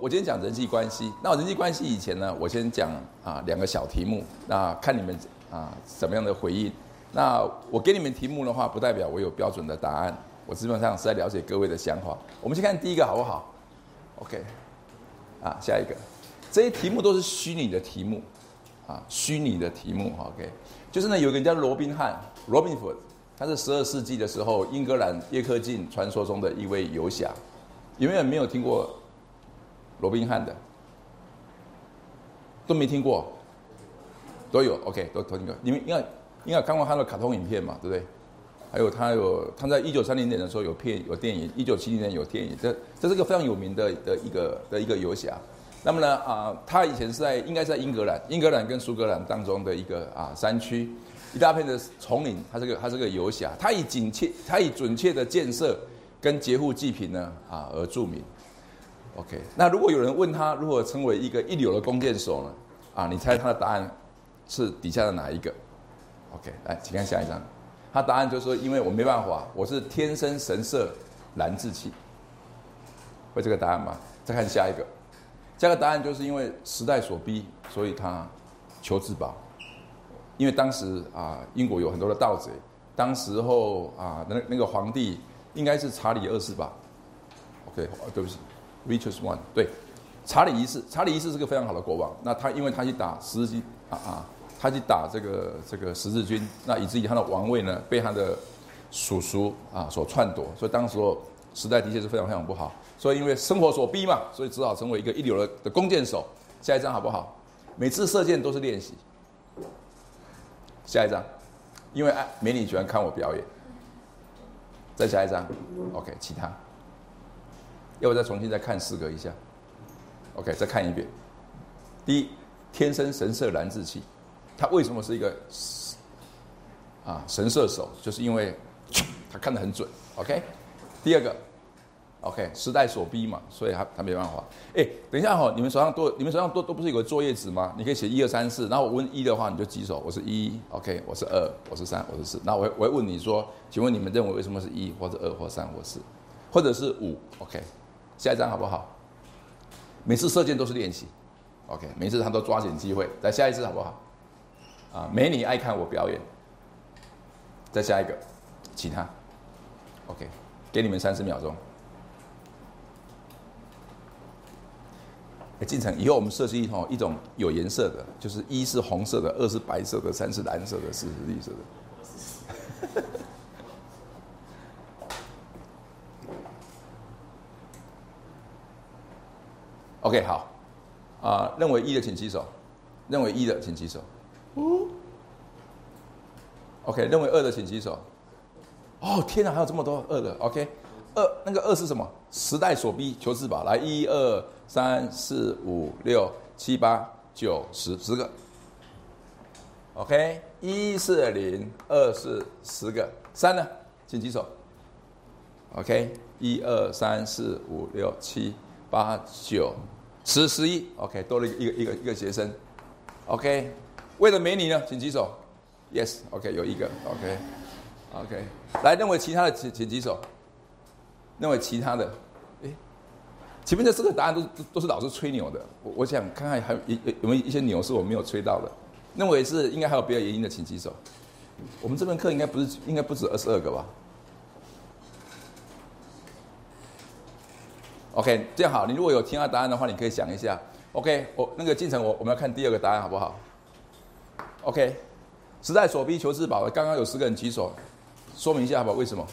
我今天讲人际关系。那人际关系以前呢，我先讲啊两个小题目，那看你们啊怎么样的回应。那我给你们题目的话，不代表我有标准的答案，我基本上是在了解各位的想法。我们先看第一个好不好？OK，啊下一个，这些题目都是虚拟的题目，啊虚拟的题目，OK，就是呢有个人叫罗宾汉 （Robin Hood），他是十二世纪的时候英格兰叶克近传说中的一位游侠。有没有没有听过罗宾汉的？都没听过？都有，OK，都都听过。你们应该应该看过他的卡通影片嘛，对不对？还有他有他在一九三零年的时候有片有电影，一九七零年有电影，这这是个非常有名的的一个的一个游侠。那么呢啊，他以前是在应该在英格兰，英格兰跟苏格兰当中的一个啊山区，一大片的丛林，他是个他是个游侠，他以紧切他以准确的建设跟劫富济贫呢啊而著名。OK，那如果有人问他如何成为一个一流的弓箭手呢？啊，你猜他的答案是底下的哪一个？OK，来，请看下一张。他答案就是说，因为我没办法，我是天生神色难自弃。会这个答案吗？再看下一个，下个答案就是因为时代所逼，所以他求自保。因为当时啊，英国有很多的盗贼，当时候啊，那那个皇帝应该是查理二世吧？OK，对不起。Richest one，对，查理一世，查理一世是个非常好的国王。那他因为他去打十字军啊啊，他去打这个这个十字军，那以至于他的王位呢被他的叔叔啊所篡夺，所以当时候时代的确是非常非常不好。所以因为生活所逼嘛，所以只好成为一个一流的的弓箭手。下一张好不好？每次射箭都是练习。下一张，因为爱美女喜欢看我表演。再下一张，OK，其他。要不再重新再看四个一下，OK，再看一遍。第一，天生神射难自弃，他为什么是一个啊神射手？就是因为 他看得很准，OK。第二个，OK，时代所逼嘛，所以他他没办法。哎，等一下哈，你们手上都你们手上都都不是有个作业纸吗？你可以写一二三四，然后我问一的话你就举手，我是一，OK，我是二，我是三，我是四。那我我会问你说，请问你们认为为什么是一或者二或三或四，或者是五？OK。下一张好不好？每次射箭都是练习，OK，每次他都抓紧机会。再下一次好不好？啊，美女爱看我表演。再下一个，其他，OK，给你们三十秒钟。哎，进城以后我们设计一种一种有颜色的，就是一是红色的，二是白色的，三是蓝色的，四是绿色的。OK，好，啊，认为一的请举手，认为一的请举手。OK，认为二的请举手。哦，天哪，还有这么多二的。OK，二那个二是什么？时代所逼，求自保。来，一二三四五六七八九十，十个。OK，一是零，二是十个，三呢？请举手。OK，一二三四五六七八九。十十一，OK，多了一个一个一个学生，OK，为了美女呢，请举手，Yes，OK，有一个，OK，OK，来认为其他的请请举手，认为其他的，哎，前面的四个答案都都都是老师吹牛的，我我想看看还有有有没有一些牛是我没有吹到的，认为是应该还有别的原因的，请举手，我们这门课应该不是应该不止二十二个吧？？OK，这样好。你如果有听到答案的话，你可以想一下。OK，我那个进程，我我们要看第二个答案，好不好？OK，时代所逼求自保。刚刚有十个人举手，说明一下好不好？为什么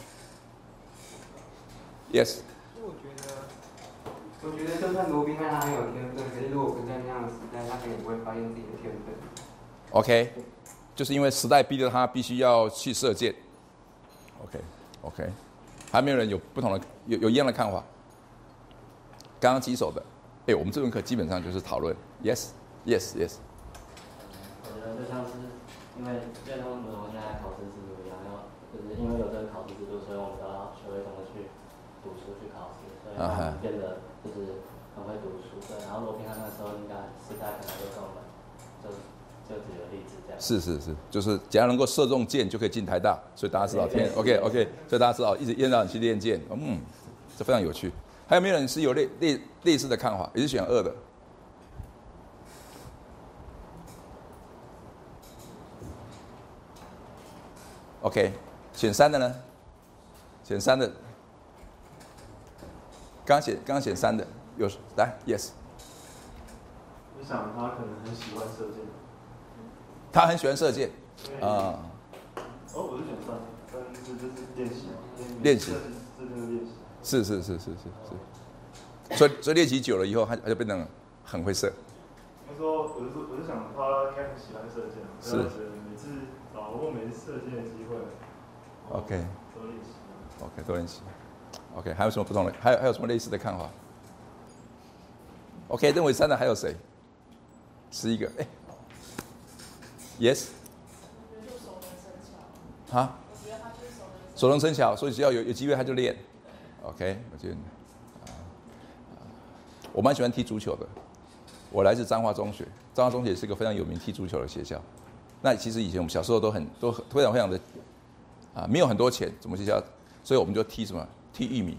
？Yes。我觉得，我觉得就算罗宾汉他很有天分，可是如果不在那样的时代，他可能不会发现自己的天分。OK，就是因为时代逼着他必须要去射箭。OK，OK，还没有人有不同的有有一样的看法。刚刚举手的，哎，我们这门课基本上就是讨论，yes，yes，yes。我觉得就像是因为就像我们现在考试制度一样，要就是因为有这个考试制度，所以我们都要学会怎么去读书去考试，所以变得就是很会读书。对，然后罗宾汉那时候应该时代可能就跟我们就就举个例子这样。是是是，就是只要能够射中箭就可以进台大，所以大家知道天，OK OK，所以大家知道一直一直让你去练剑，嗯，这非常有趣。还有没有人是有类类类似的看法？也是选二的？OK，选三的呢？选三的，刚选刚选三的有来，Yes。我想他可能很喜欢射箭。他很喜欢射箭，啊。哦，我是选三，但是就是练习嘛，练习。这就是练习。是是是是是是。所以所以练习久了以后，他他就变得很会射。他说，我是我是想他应该很喜欢射箭，是每次把握每次射箭的机会。OK。多练习。OK，多练习。OK，还有什么不同的？还有还有什么类似的看法？OK，认为三的还有谁？十一个，哎，Yes。啊？熟能生巧，所以只要有有机会他就练。OK，我觉得，我蛮喜欢踢足球的。我来自彰化中学，彰化中学是一个非常有名踢足球的学校。那其实以前我们小时候都很都非常非常的啊，没有很多钱，怎么学校？所以我们就踢什么？踢玉米。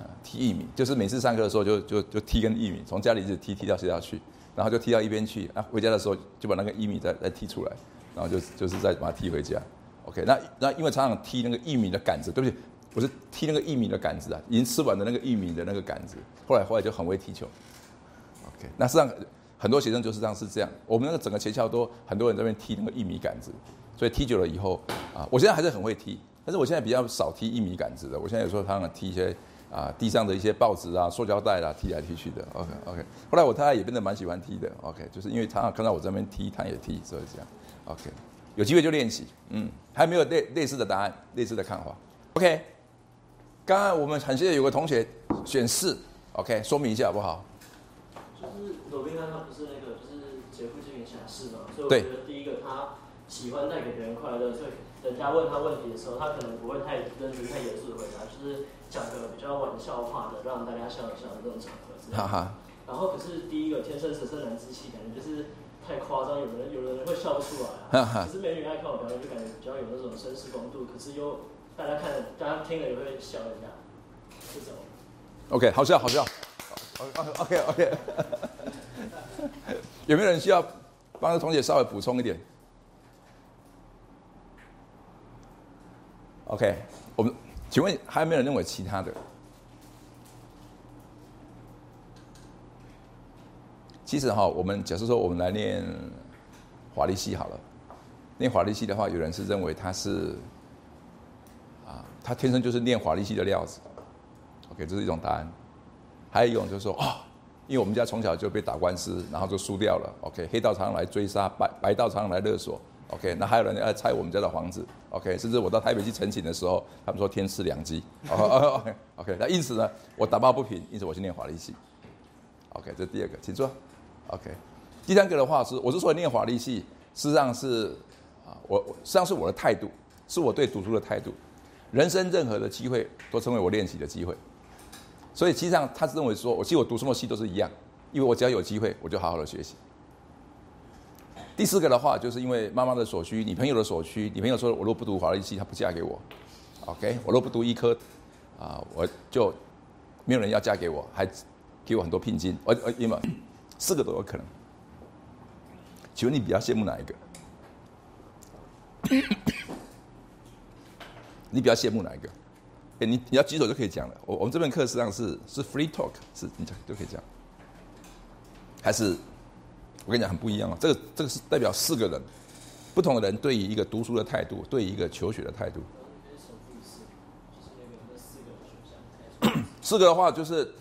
啊，踢玉米，就是每次上课的时候就就就踢根玉米，从家里一直踢踢到学校去，然后就踢到一边去。啊，回家的时候就把那个玉米再再踢出来，然后就就是再把它踢回家。OK，那那因为常常踢那个玉米的杆子，对不起，我是踢那个玉米的杆子啊，已经吃完的那个玉米的那个杆子。后来后来就很会踢球。OK，那实际上很多学生就是这样是这样，我们那个整个学校都很多人在那边踢那个玉米杆子，所以踢久了以后啊，我现在还是很会踢，但是我现在比较少踢玉米杆子的，我现在有时候常常踢一些啊地上的一些报纸啊、塑胶袋啦，踢来踢去的。OK OK，后来我太太也变得蛮喜欢踢的。OK，就是因为常常看到我这边踢，她也踢，所以这样。OK。有机会就练习，嗯，还没有类类似的答案，类似的看法。OK，刚刚我们很谢谢有个同学选四，OK，说明一下好不好？就是左边看他不是那个，就是劫富济贫侠士嘛，所以我觉得第一个他喜欢带给别人快乐，所以人家问他问题的时候，他可能不会太认真、太严肃的回答，就是讲个比较玩笑话的，让大家笑一笑的这种场合。哈哈。然后可是第一个天生神圣男之气，感觉就是。太夸张，有人有人会笑不出来。可是美女爱看我表演，就感觉比较有那种绅士风度。可是又大家看，大家听了也会笑一下，这种。OK，好笑，好笑。OK OK。有没有人需要帮同学稍微补充一点？OK，我们请问还有没有人认为其他的？其实哈，我们假设说我们来念华丽系好了，念华丽系的话，有人是认为他是，他天生就是念法律系的料子。OK，这是一种答案。还有一种就是说啊，因为我们家从小就被打官司，然后就输掉了。OK，黑道常来追杀，白白道常来勒索。OK，那还有人来拆我们家的房子。OK，甚至我到台北去陈情的时候，他们说天赐良机。OK，那因此呢，我打抱不平，因此我去念法律系。OK，这第二个，请坐。OK，第三个的话是，我之所以念法律系，事实上是啊，我实际上是我的态度，是我对读书的态度。人生任何的机会都成为我练习的机会，所以实际上他是认为说，我其实我读什么系都是一样，因为我只要有机会，我就好好的学习。第四个的话，就是因为妈妈的所需，女朋友的所需，女朋友说我若不读法律系，她不嫁给我。OK，我若不读医科，啊，我就没有人要嫁给我，还给我很多聘金，我我因为。四个都有可能，请问你比较羡慕哪一个？你比较羡慕哪一个？哎，你你要举手就可以讲了。我我们这门课实际上是是 free talk，是你讲就可以讲。还是我跟你讲很不一样啊，这个这个是代表四个人不同的人对于一个读书的态度，对于一个求学的态度。四个的话就是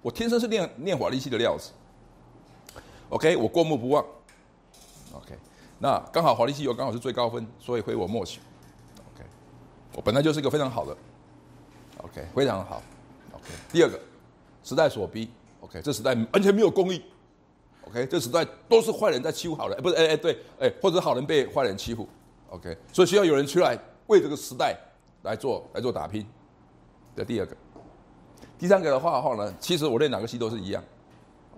我天生是念念法律系的料子。OK，我过目不忘。OK，那刚好华丽西游刚好是最高分，所以回我默许。我本来就是一个非常好的。OK，非常好。OK，第二个，时代所逼。OK，这时代完全没有公义。OK，这时代都是坏人在欺负好人，不是？哎哎，对，哎，或者好人被坏人欺负。OK，所以需要有人出来为这个时代来做来做打拼。这第二个，第三个的话话呢，其实我练哪个戏都是一样。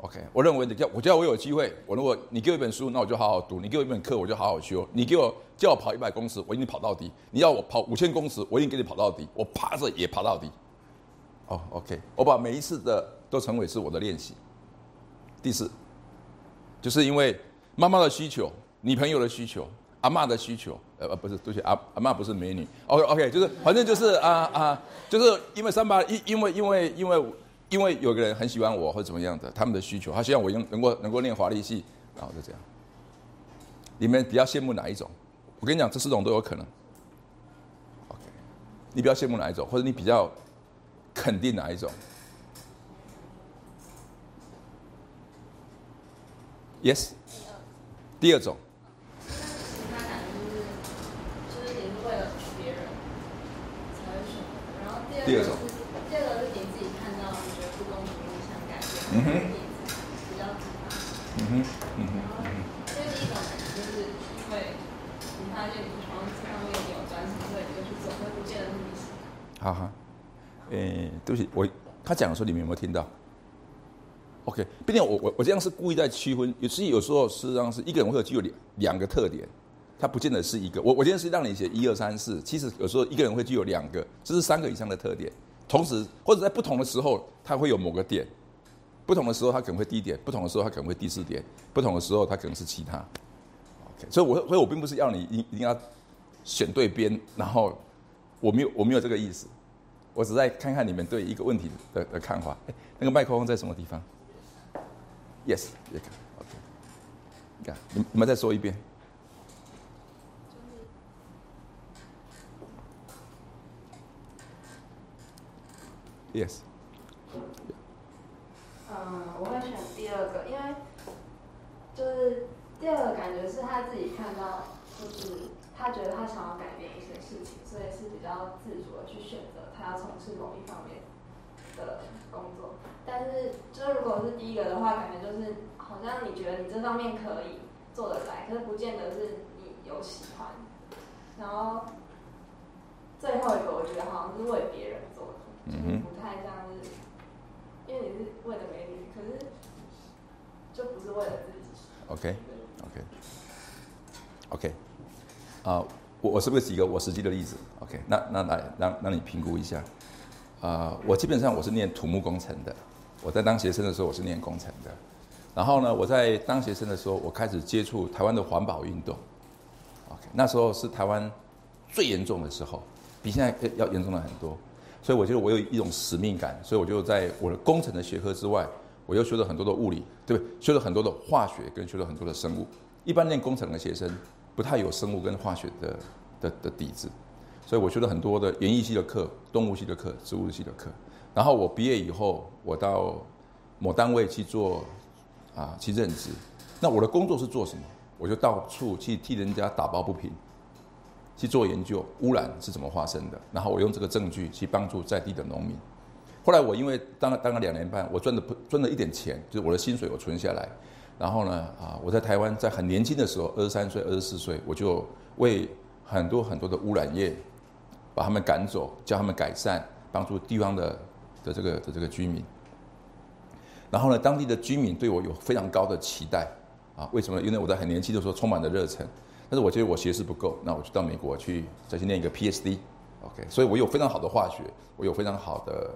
OK，我认为你叫我叫我有机会，我如果你给我一本书，那我就好好读；你给我一本课，我就好好修；你给我叫我跑一百公尺，我一定跑到底；你要我跑五千公尺，我一定给你跑到底。我爬着也爬到底。哦，OK，我把每一次的都成为是我的练习。第四，就是因为妈妈的需求、女朋友的需求、阿妈的需求，呃，不是，对不起，阿阿妈不是美女。OK OK，就是反正就是啊啊，就是因为三八，因因为因为因为因为有个人很喜欢我或者怎么样的，他们的需求，他希望我用能够能够练华丽戏，然后就这样。你们比较羡慕哪一种？我跟你讲，这四种都有可能。OK，你比较羡慕哪一种，或者你比较肯定哪一种？Yes，第二种。第二种，第二个是你自己看到你觉得不公平，你嗯哼，嗯哼，嗯哼，然后这第一种就是因为你发现你从这方面你有专长，所以你就去做，会不见得是你喜欢。好好，诶，对不起，我他讲的时候你们有没有听到？OK，毕竟我我我这样是故意在区分，有其实有时候实际上是一个人会有具有两两个特点，它不见得是一个。我我今天是让你写一二三四，其实有时候一个人会具有两个，这是三个以上的特点，同时或者在不同的时候，他会有某个点，不同的时候他可能会低点，不同的时候他可能会第四点，不同的时候他可能是其他。OK，所以我所以我并不是要你一一定要选对边，然后我没有我没有这个意思，我只在看看你们对一个问题的的看法。哎，那个麦克风在什么地方？Yes，也可，OK。看，你你们再说一遍。Yes。嗯，我会选第二个，因为就是第二个感觉是他自己看到，就是他觉得他想要改变一些事情，所以是比较自主的去选择他要从事某一方面的工作。但是，就是如果是第一个的话，感觉就是好像你觉得你这方面可以做得来，可是不见得是你有喜欢。然后最后一个，我觉得好像是为别人做的，就是不太像是，因为你是为了美女，可是就不是为了自己。OK，OK，OK，啊，我我是不是举个我实际的例子？OK，那那来让让你评估一下。啊，我基本上我是念土木工程的。我在当学生的时候，我是念工程的。然后呢，我在当学生的时候，我开始接触台湾的环保运动。OK，那时候是台湾最严重的时候，比现在要严重了很多。所以我觉得我有一种使命感，所以我就在我的工程的学科之外，我又学了很多的物理，对不对？学了很多的化学，跟学了很多的生物。一般念工程的学生不太有生物跟化学的的的底子，所以我学了很多的园艺系的课、动物系的课、植物系的课。然后我毕业以后，我到某单位去做啊，去任职。那我的工作是做什么？我就到处去替人家打抱不平，去做研究，污染是怎么发生的。然后我用这个证据去帮助在地的农民。后来我因为当了当了两年半，我赚的赚了一点钱，就是我的薪水我存下来。然后呢，啊，我在台湾在很年轻的时候，二十三岁、二十四岁，我就为很多很多的污染业把他们赶走，叫他们改善，帮助地方的。的这个的这个居民，然后呢，当地的居民对我有非常高的期待啊？为什么？因为我在很年轻的时候充满了热忱，但是我觉得我学识不够，那我就到美国去再去念一个 PhD，OK？所以我有非常好的化学，我有非常好的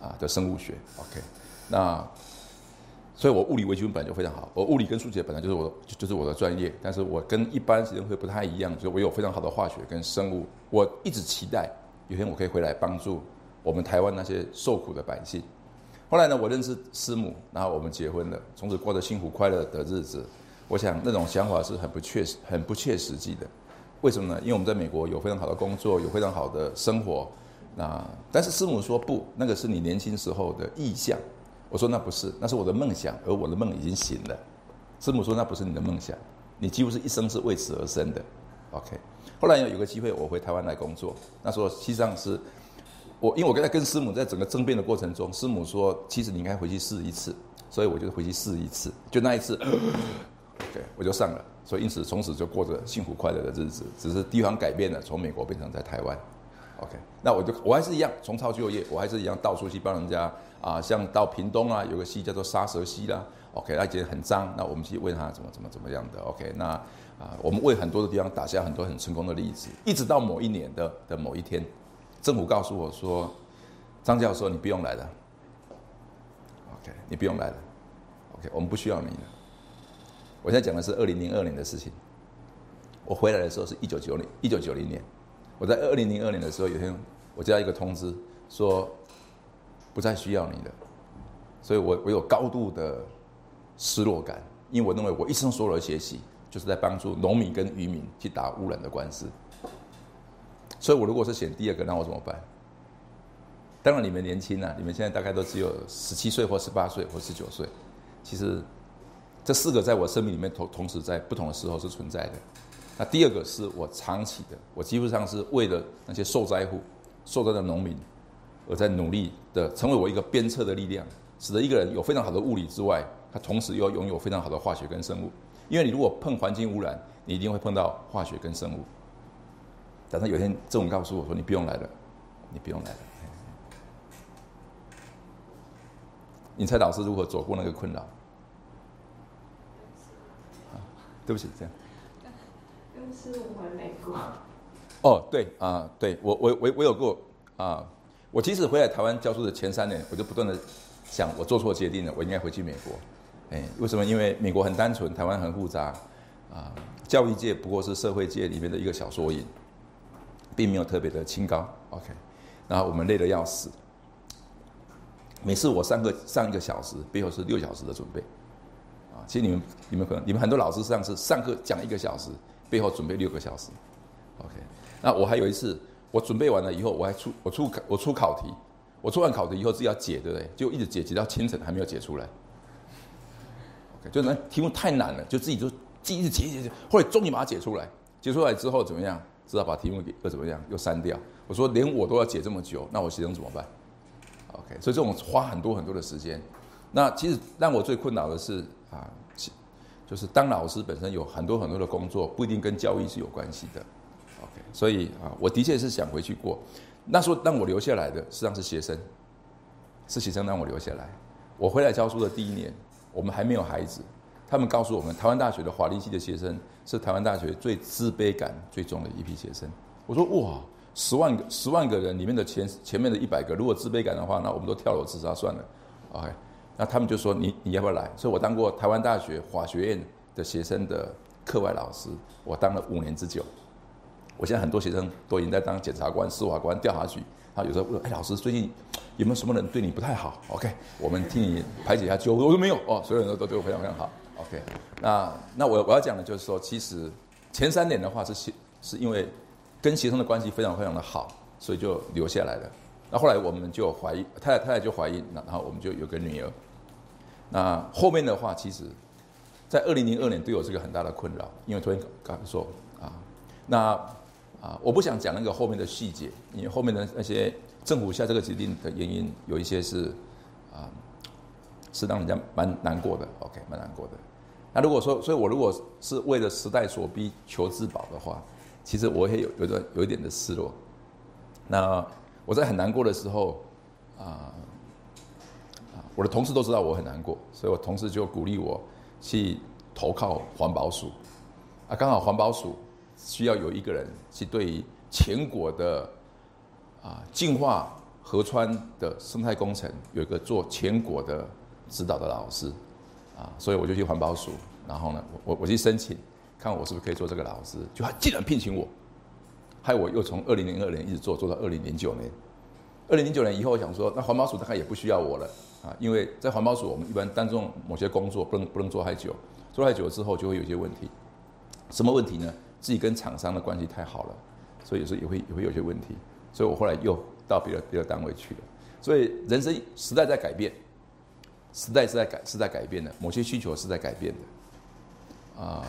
啊的生物学，OK？那所以我物理微积分本来就非常好，我物理跟数学本来就是我就是我的专业，但是我跟一般学生会不太一样，就是我有非常好的化学跟生物，我一直期待有一天我可以回来帮助。我们台湾那些受苦的百姓，后来呢，我认识师母，然后我们结婚了，从此过着幸福快乐的日子。我想那种想法是很不切实、很不切实际的。为什么呢？因为我们在美国有非常好的工作，有非常好的生活。那但是师母说不，那个是你年轻时候的意向。我说那不是，那是我的梦想，而我的梦已经醒了。师母说那不是你的梦想，你几乎是一生是为此而生的。OK。后来有有个机会，我回台湾来工作，那时候实际上是。我因为我跟他跟师母在整个争辩的过程中，师母说，其实你应该回去试一次，所以我就回去试一次，就那一次，OK，我就上了，所以因此从此就过着幸福快乐的日子，只是地方改变了，从美国变成在台湾，OK，那我就我还是一样重操旧业，我还是一样到处去帮人家啊，像到屏东啊，有个溪叫做沙蛇溪啦，OK，那觉得很脏，那我们去问他怎么怎么怎么样的，OK，那啊，我们为很多的地方打下很多很成功的例子，一直到某一年的的某一天。政府告诉我说，张教授，你不用来了。OK，你不用来了。OK，我们不需要你了。我现在讲的是二零零二年的事情。我回来的时候是一九九零一九九零年。我在二零零二年的时候，有一天我接到一个通知，说不再需要你了。所以我我有高度的失落感，因为我认为我一生所有的学习，就是在帮助农民跟渔民去打污染的官司。所以我如果是选第二个，那我怎么办？当然你们年轻啊，你们现在大概都只有十七岁或十八岁或十九岁。其实这四个在我生命里面同同时在不同的时候是存在的。那第二个是我长期的，我基本上是为了那些受灾户、受灾的农民，而在努力的成为我一个鞭策的力量，使得一个人有非常好的物理之外，他同时又要拥有非常好的化学跟生物。因为你如果碰环境污染，你一定会碰到化学跟生物。但是有天，郑文告诉我说：“你不用来了，你不用来了。”你猜老师如何走过那个困扰？啊，对不起，这样。跟师傅回美国。哦，对啊，对我我我我有过啊，我即使回来台湾教书的前三年，我就不断的想，我做错决定了，我应该回去美国。哎，为什么？因为美国很单纯，台湾很复杂啊。教育界不过是社会界里面的一个小缩影。并没有特别的清高，OK，然后我们累得要死。每次我上课上一个小时，背后是六小时的准备，啊，其实你们你们可能你们很多老师上次上课讲一个小时，背后准备六个小时，OK。那我还有一次，我准备完了以后，我还出我出我出考题，我出完考题以后自己要解，对不对？就一直解解到清晨还没有解出来，OK，就那题目太难了，就自己就记一直解解解，后来终于把它解出来，解出来之后怎么样？知道把题目给又怎么样？又删掉。我说连我都要解这么久，那我学生怎么办？OK，所以这种花很多很多的时间。那其实让我最困扰的是啊，就是当老师本身有很多很多的工作，不一定跟教育是有关系的。OK，所以啊，我的确是想回去过。那时候让我留下来的实际上是学生，是学生让我留下来。我回来教书的第一年，我们还没有孩子。他们告诉我们，台湾大学的法律系的学生是台湾大学最自卑感最重的一批学生。我说哇，十万个十万个人里面的前前面的一百个，如果自卑感的话，那我们都跳楼自杀算了。OK，那他们就说你你要不要来？所以我当过台湾大学法学院的学生的课外老师，我当了五年之久。我现在很多学生都已经在当检察官、司法官、调查局。他有时候问，哎，老师最近有没有什么人对你不太好？OK，我们替你排解一下纠纷。我说没有哦，所有人都都对我非常非常好。OK，那那我我要讲的就是说，其实前三年的话是是是因为跟学生的关系非常非常的好，所以就留下来了。那后来我们就怀疑，太太太太就怀孕，然后我们就有个女儿。那后面的话，其实，在二零零二年对我是个很大的困扰，因为昨天刚说啊，那啊，我不想讲那个后面的细节，因为后面的那些政府下这个决定的原因有一些是啊。是让人家蛮难过的，OK，蛮难过的。那如果说，所以我如果是为了时代所逼求自保的话，其实我也有有的有一点的失落。那我在很难过的时候，啊，我的同事都知道我很难过，所以我同事就鼓励我去投靠环保署。啊，刚好环保署需要有一个人去对于全国的啊净化河川的生态工程有一个做全国的。指导的老师，啊，所以我就去环保署，然后呢，我我我去申请，看我是不是可以做这个老师，就他竟然聘请我，害我又从二零零二年一直做做到二零零九年，二零零九年以后，我想说，那环保署大概也不需要我了，啊，因为在环保署我们一般当中某些工作不能不能做太久，做太久之后就会有一些问题，什么问题呢？自己跟厂商的关系太好了，所以有时候也会也会有些问题，所以我后来又到别的别的单位去了，所以人生时代在改变。时代是在改，是在改变的，某些需求是在改变的。啊，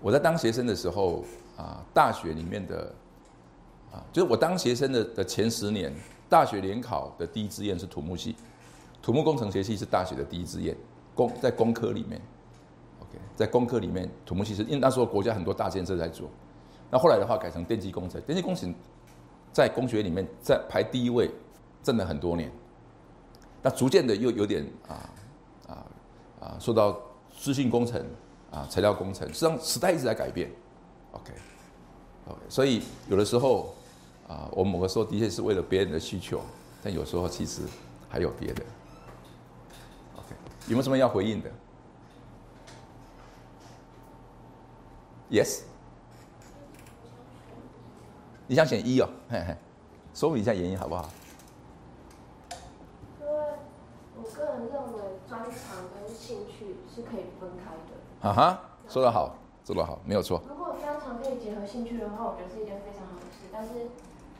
我在当学生的时候，啊，大学里面的，啊，就是我当学生的的前十年，大学联考的第一志愿是土木系，土木工程学系是大学的第一志愿，工在工科里面，OK，在工科里面，土木系是因为那时候国家很多大建设在做，那后来的话改成电机工程，电机工程在工学里面在排第一位，挣了很多年。那逐渐的又有点啊啊啊，受到资讯工程啊、材料工程，实际上时代一直在改变，OK，OK，所以有的时候啊，我某个时候的确是为了别人的需求，但有时候其实还有别的。有没有什么要回应的？Yes，你想选一哦，嘿嘿，说明一下原因好不好？因为我个人认为专长跟兴趣是可以分开的。啊哈，说得好，说得好，没有错。如果专长可以结合兴趣的话，我觉得是一件非常好的事。但是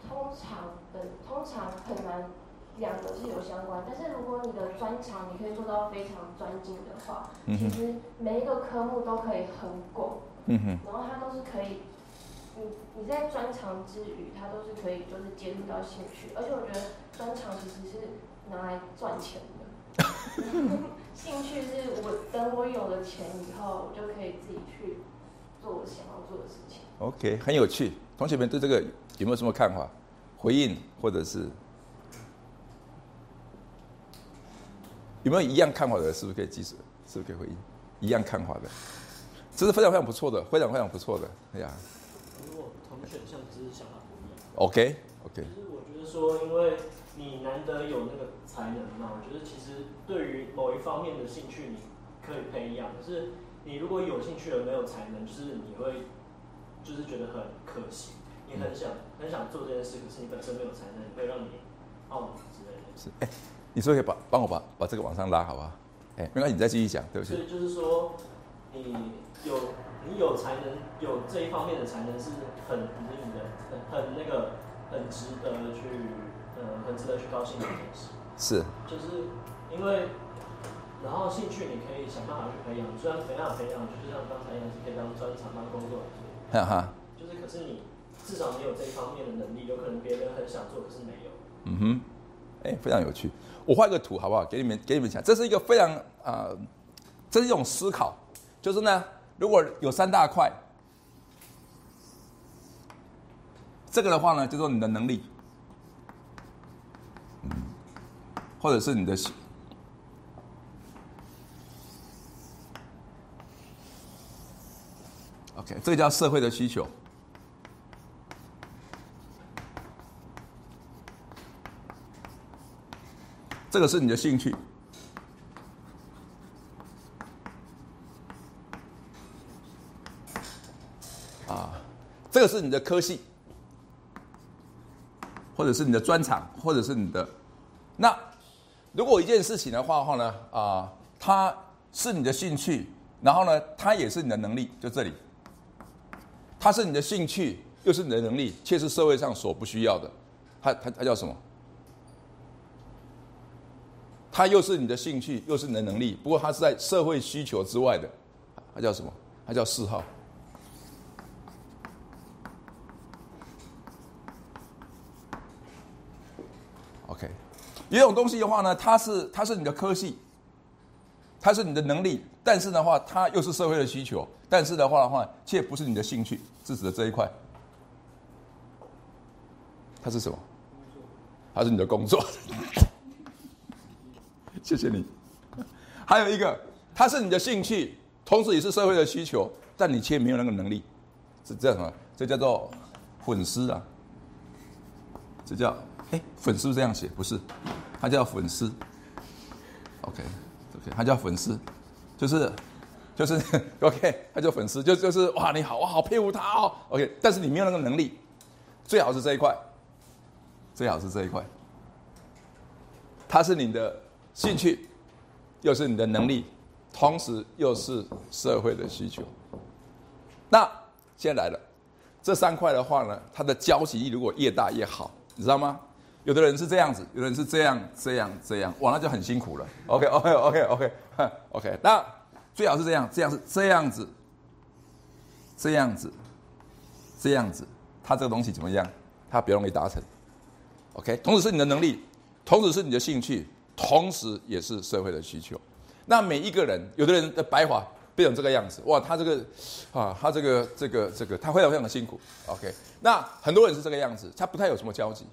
通常的通常很难两个是有相关。但是如果你的专长你可以做到非常专精的话，嗯其实每一个科目都可以很广，嗯哼，然后它都是可以，你你在专长之余，它都是可以就是接触到兴趣。而且我觉得专长其实是拿来赚钱的。兴趣是我等我有了钱以后，我就可以自己去做我想要做的事情。OK，很有趣。同学们对这个有没有什么看法、回应，或者是有没有一样看法的？是不是可以及时？是不是可以回应？一样看法的，这是非常非常不错的，非常非常不错的。哎呀如果同选项只是想法不一样，，OK OK，就是我觉得说，因为你难得有那个才能嘛，我觉得其实对于某一方面的兴趣你可以培养，可是你如果有兴趣而没有才能，就是你会就是觉得很可惜，你很想很想做这件事，可是你本身没有才能，会让你懊恼之类的。是哎，你说可以把帮我把把这个往上拉，好不好？哎，没关系，你再继续讲，对不起。所以就是说，你有你有才能，有这一方面的才能是很很你的很很那个很值得去呃很值得去高兴的一件事，是就是因为然后兴趣你可以想办法去培养，虽然没办法培养，就是像刚才一样是可以当专长当工作哈哈，就是可是你至少你有这一方面的能力，有可能别人很想做，可是没有。嗯哼，哎，非常有趣。我画一个图好不好？给你们给你们讲，这是一个非常啊、呃这是一种思考，就是呢，如果有三大块，这个的话呢，就说你的能力，或者是你的 OK，这个叫社会的需求。这个是你的兴趣，啊，这个是你的科系，或者是你的专长，或者是你的。那如果一件事情的话的话呢，啊，它是你的兴趣，然后呢，它也是你的能力，就这里，它是你的兴趣，又是你的能力，却是社会上所不需要的，它它它叫什么？它又是你的兴趣，又是你的能力，不过它是在社会需求之外的，它叫什么？它叫嗜好。OK，有一种东西的话呢，它是它是你的科系，它是你的能力，但是的话，它又是社会的需求，但是的话的话，却不是你的兴趣，是指的这一块。它是什么？它是你的工作。谢谢你。还有一个，它是你的兴趣，同时也是社会的需求，但你却没有那个能力，是这样啊？这叫做粉丝啊。这叫哎，粉丝这样写不是？它叫粉丝。OK，OK，、它叫粉丝，就是就是 OK，它叫粉丝，就就是哇，你好，我好佩服他哦。OK，但是你没有那个能力，最好是这一块，最好是这一块，它是你的兴趣，又是你的能力，同时又是社会的需求。那现在来了，这三块的话呢，它的交集如果越大越好，你知道吗？有的人是这样子，有的人是这样、这样、这样，哇，那就很辛苦了。OK OK OK OK OK，那最好是这样，这样是这样子，这样子，这样子，它这个东西怎么样？它比较容易达成。OK，同时是你的能力，同时是你的兴趣，同时也是社会的需求。那每一个人，有的人的白发变成这个样子，哇，他这个啊，他这个这个这个，他非常非常的辛苦。OK，那很多人是这个样子，他不太有什么交集，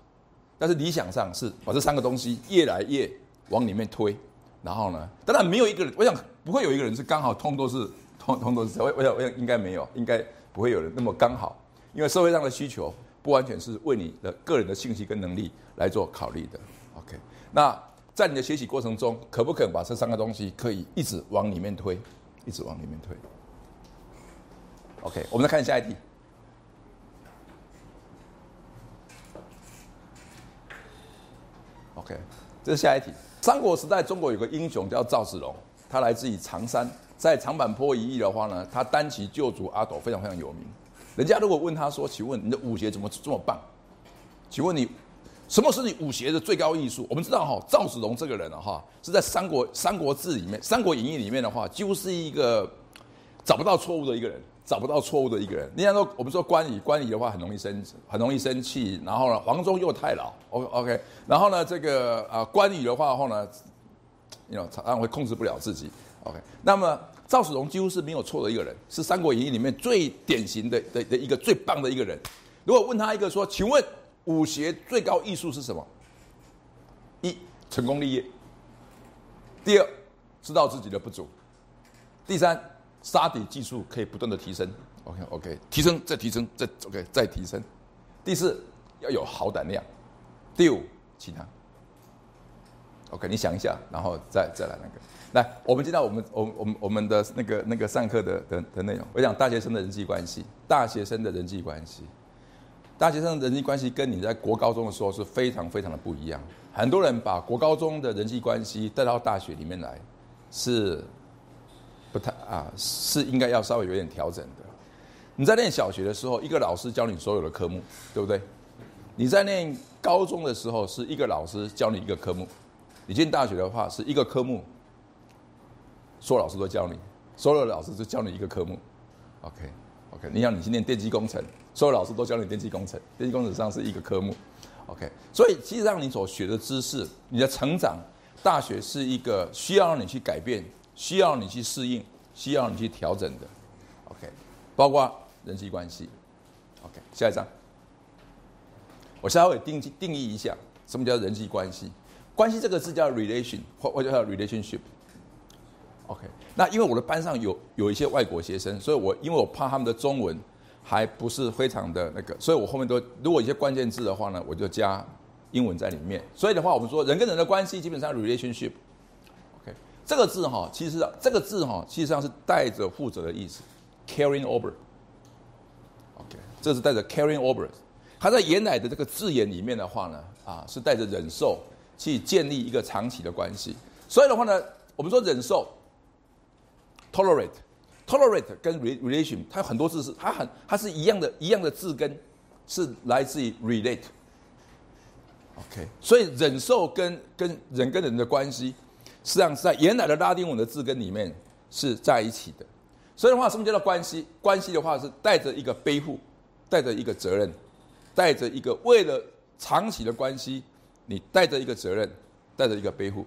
但是理想上是把这三个东西越来越往里面推。然后呢，当然没有一个人，我想不会有一个人是刚好通都是通通都是，我我想我想应该没有，应该不会有人那么刚好，因为社会上的需求不完全是为你的个人的信息跟能力来做考虑的。OK，那在你的学习过程中，可不可以把这三个东西可以一直往里面推，一直往里面推？OK，我们再看下一题。OK，这是下一题。三国时代，中国有个英雄叫赵子龙，他来自于常山，在长坂坡一役的话呢，他单骑救主阿斗，非常非常有名。人家如果问他说：“请问你的武学怎么这么棒？”请问你什么是你武学的最高艺术？我们知道哈，赵子龙这个人啊哈，是在《三国三国志》里面，《三国演义》里面的话，几乎是一个找不到错误的一个人，找不到错误的一个人。你像说，我们说关羽，关羽的话很容易生，很容易生气。然后呢，黄忠又太老，O OK。然后呢，这个啊，关羽的话后呢，你知常常会控制不了自己，OK。那么赵子龙几乎是没有错的一个人，是《三国演义》里面最典型的的的一个最棒的一个人。如果问他一个说，请问？武学最高艺术是什么？一成功立业。第二，知道自己的不足。第三，杀敌技术可以不断的提升。OK OK，提升再提升再 OK 再提升。第四，要有好胆量。第五，其他。OK，你想一下，然后再再来那个。来，我们今天我们我我们我们的那个那个上课的的的内容，我讲大学生的人际关系，大学生的人际关系。大学生人际关系跟你在国高中的时候是非常非常的不一样。很多人把国高中的人际关系带到大学里面来，是不太啊，是应该要稍微有点调整的。你在念小学的时候，一个老师教你所有的科目，对不对？你在念高中的时候，是一个老师教你一个科目。你进大学的话，是一个科目，所有老师都教你，所有的老师就教你一个科目。OK OK，你想你去念电机工程。所有老师都教你电机工程，电机工程上是一个科目，OK。所以其实让你所学的知识，你的成长，大学是一个需要让你去改变、需要你去适应、需要你去调整的，OK。包括人际关系，OK。下一章，我稍微定定义一下，什么叫人际关系？关系这个字叫 relation，或或叫 relationship，OK。那因为我的班上有有一些外国学生，所以我因为我怕他们的中文。还不是非常的那个，所以我后面都如果一些关键字的话呢，我就加英文在里面。所以的话，我们说人跟人的关系基本上 relationship，OK，这个字哈，其实这个字哈，其实上是带着负责的意思，carrying over，OK，这是带着 carrying over。它在原来的这个字眼里面的话呢，啊，是带着忍受去建立一个长期的关系。所以的话呢，我们说忍受，tolerate。tolerate 跟 relation，它很多字是它很它是一样的，一样的字根是来自于 relate。OK，所以忍受跟跟人跟人的关系，实际上是在原来的拉丁文的字根里面是在一起的。所以的话，什么叫做关系？关系的话是带着一个背负，带着一个责任，带着一个为了长期的关系，你带着一个责任，带着一个背负。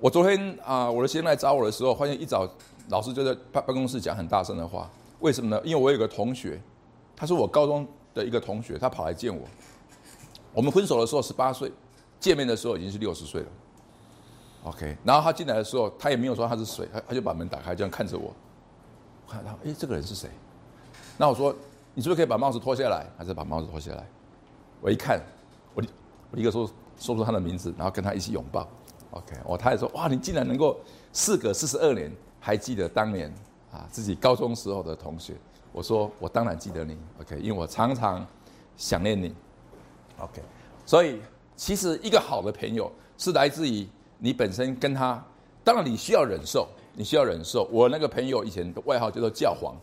我昨天啊，我的学生来找我的时候，发现一早。老师就在办办公室讲很大声的话，为什么呢？因为我有个同学，他是我高中的一个同学，他跑来见我。我们分手的时候十八岁，见面的时候已经是六十岁了。OK，然后他进来的时候，他也没有说他是谁，他他就把门打开，这样看着我。我看到，哎，这个人是谁？那我说，你是不是可以把帽子脱下来？还是把帽子脱下来？我一看，我我立刻说说出他的名字，然后跟他一起拥抱。OK，我他也说，哇，你竟然能够事隔四十二年。还记得当年啊，自己高中时候的同学，我说我当然记得你，OK，因为我常常想念你，OK，所以其实一个好的朋友是来自于你本身跟他，当然你需要忍受，你需要忍受。我那个朋友以前的外号叫做教皇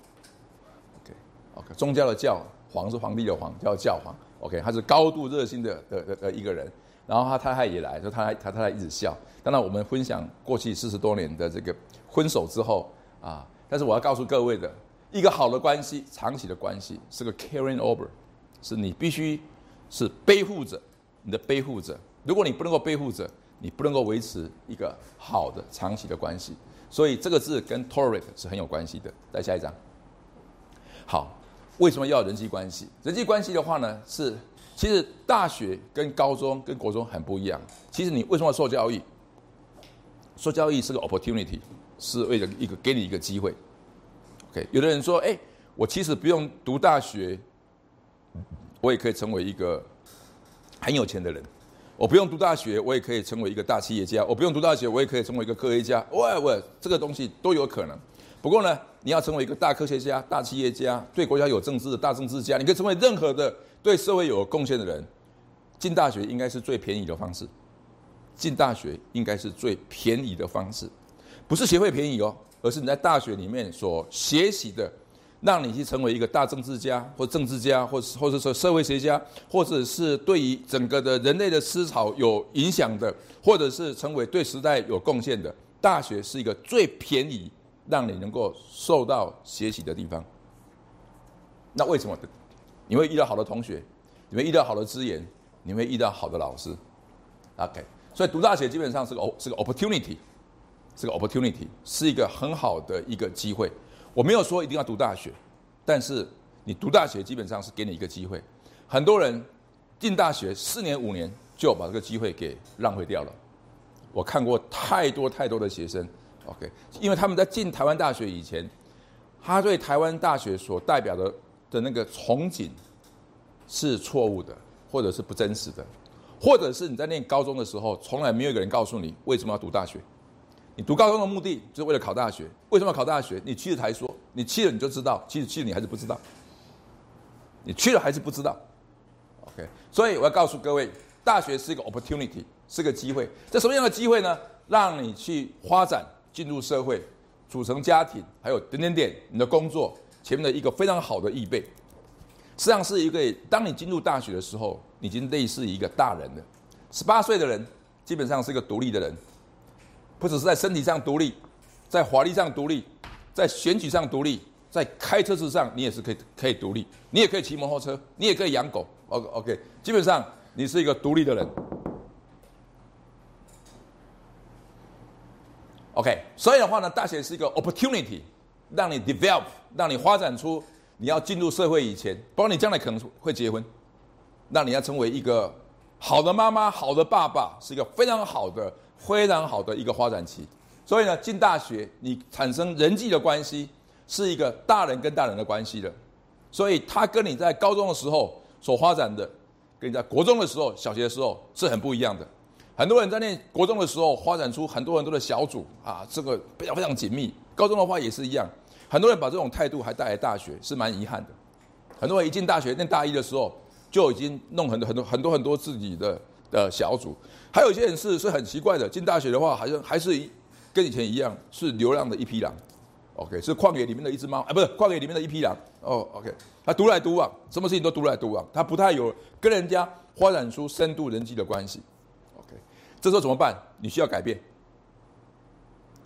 ，OK，OK，宗教的教，皇是皇帝的皇，叫教皇，OK，他是高度热心的的的一个人。然后他太太也来，就他他太太一直笑。当然我们分享过去四十多年的这个。分手之后啊，但是我要告诉各位的，一个好的关系，长期的关系是个 carrying over，是你必须是背负着你的背负着。如果你不能够背负着，你不能够维持一个好的长期的关系。所以这个字跟 tolerate 是很有关系的。再下一张。好，为什么要人际关系？人际关系的话呢，是其实大学跟高中跟国中很不一样。其实你为什么要受教育？受教育是个 opportunity。是为了一个给你一个机会，OK？有的人说：“哎，我其实不用读大学，我也可以成为一个很有钱的人。”我不用读大学，我也可以成为一个大企业家；我不用读大学，我也可以成为一个科学家。喂喂，这个东西都有可能。不过呢，你要成为一个大科学家、大企业家，对国家有政治的大政治家，你可以成为任何的对社会有贡献的人。进大学应该是最便宜的方式。进大学应该是最便宜的方式，不是学费便宜哦，而是你在大学里面所学习的。让你去成为一个大政治家，或政治家，或或者说社会学家，或者是对于整个的人类的思潮有影响的，或者是成为对时代有贡献的。大学是一个最便宜让你能够受到学习的地方。那为什么？你会遇到好的同学，你会遇到好的资源，你会遇到好的老师。OK，所以读大学基本上是个是个 opportunity，是个 opportunity，是一个很好的一个机会。我没有说一定要读大学，但是你读大学基本上是给你一个机会。很多人进大学四年五年就把这个机会给浪费掉了。我看过太多太多的学生，OK，因为他们在进台湾大学以前，他对台湾大学所代表的的那个憧憬是错误的，或者是不真实的，或者是你在念高中的时候，从来没有一个人告诉你为什么要读大学。你读高中的目的就是为了考大学，为什么要考大学？你去了才说，你去了你就知道，其实去了你还是不知道，你去了还是不知道。OK，所以我要告诉各位，大学是一个 opportunity，是个机会。这什么样的机会呢？让你去发展、进入社会、组成家庭，还有点点点，你的工作前面的一个非常好的预备。实际上是一个，当你进入大学的时候，已经类似一个大人了。十八岁的人基本上是一个独立的人。不只是在身体上独立，在法律上独立，在选举上独立，在开车之上，你也是可以可以独立，你也可以骑摩托车，你也可以养狗。O OK，基本上你是一个独立的人。OK，所以的话呢，大学是一个 opportunity，让你 develop，让你发展出你要进入社会以前，包括你将来可能会结婚，让你要成为一个好的妈妈、好的爸爸，是一个非常好的。非常好的一个发展期，所以呢，进大学你产生人际的关系是一个大人跟大人的关系的，所以他跟你在高中的时候所发展的，跟你在国中的时候、小学的时候是很不一样的。很多人在念国中的时候发展出很多很多的小组啊，这个非常非常紧密。高中的话也是一样，很多人把这种态度还带来大学，是蛮遗憾的。很多人一进大学念大一的时候就已经弄很多很多很多很多自己的。的小组，还有一些人是是很奇怪的。进大学的话，好像还是跟以前一样，是流浪的一匹狼。OK，是旷野里面的一只猫，哎，不是旷野里面的一匹狼。哦，OK，他独来独往，什么事情都独来独往，他不太有跟人家发展出深度人际的关系。OK，这时候怎么办？你需要改变。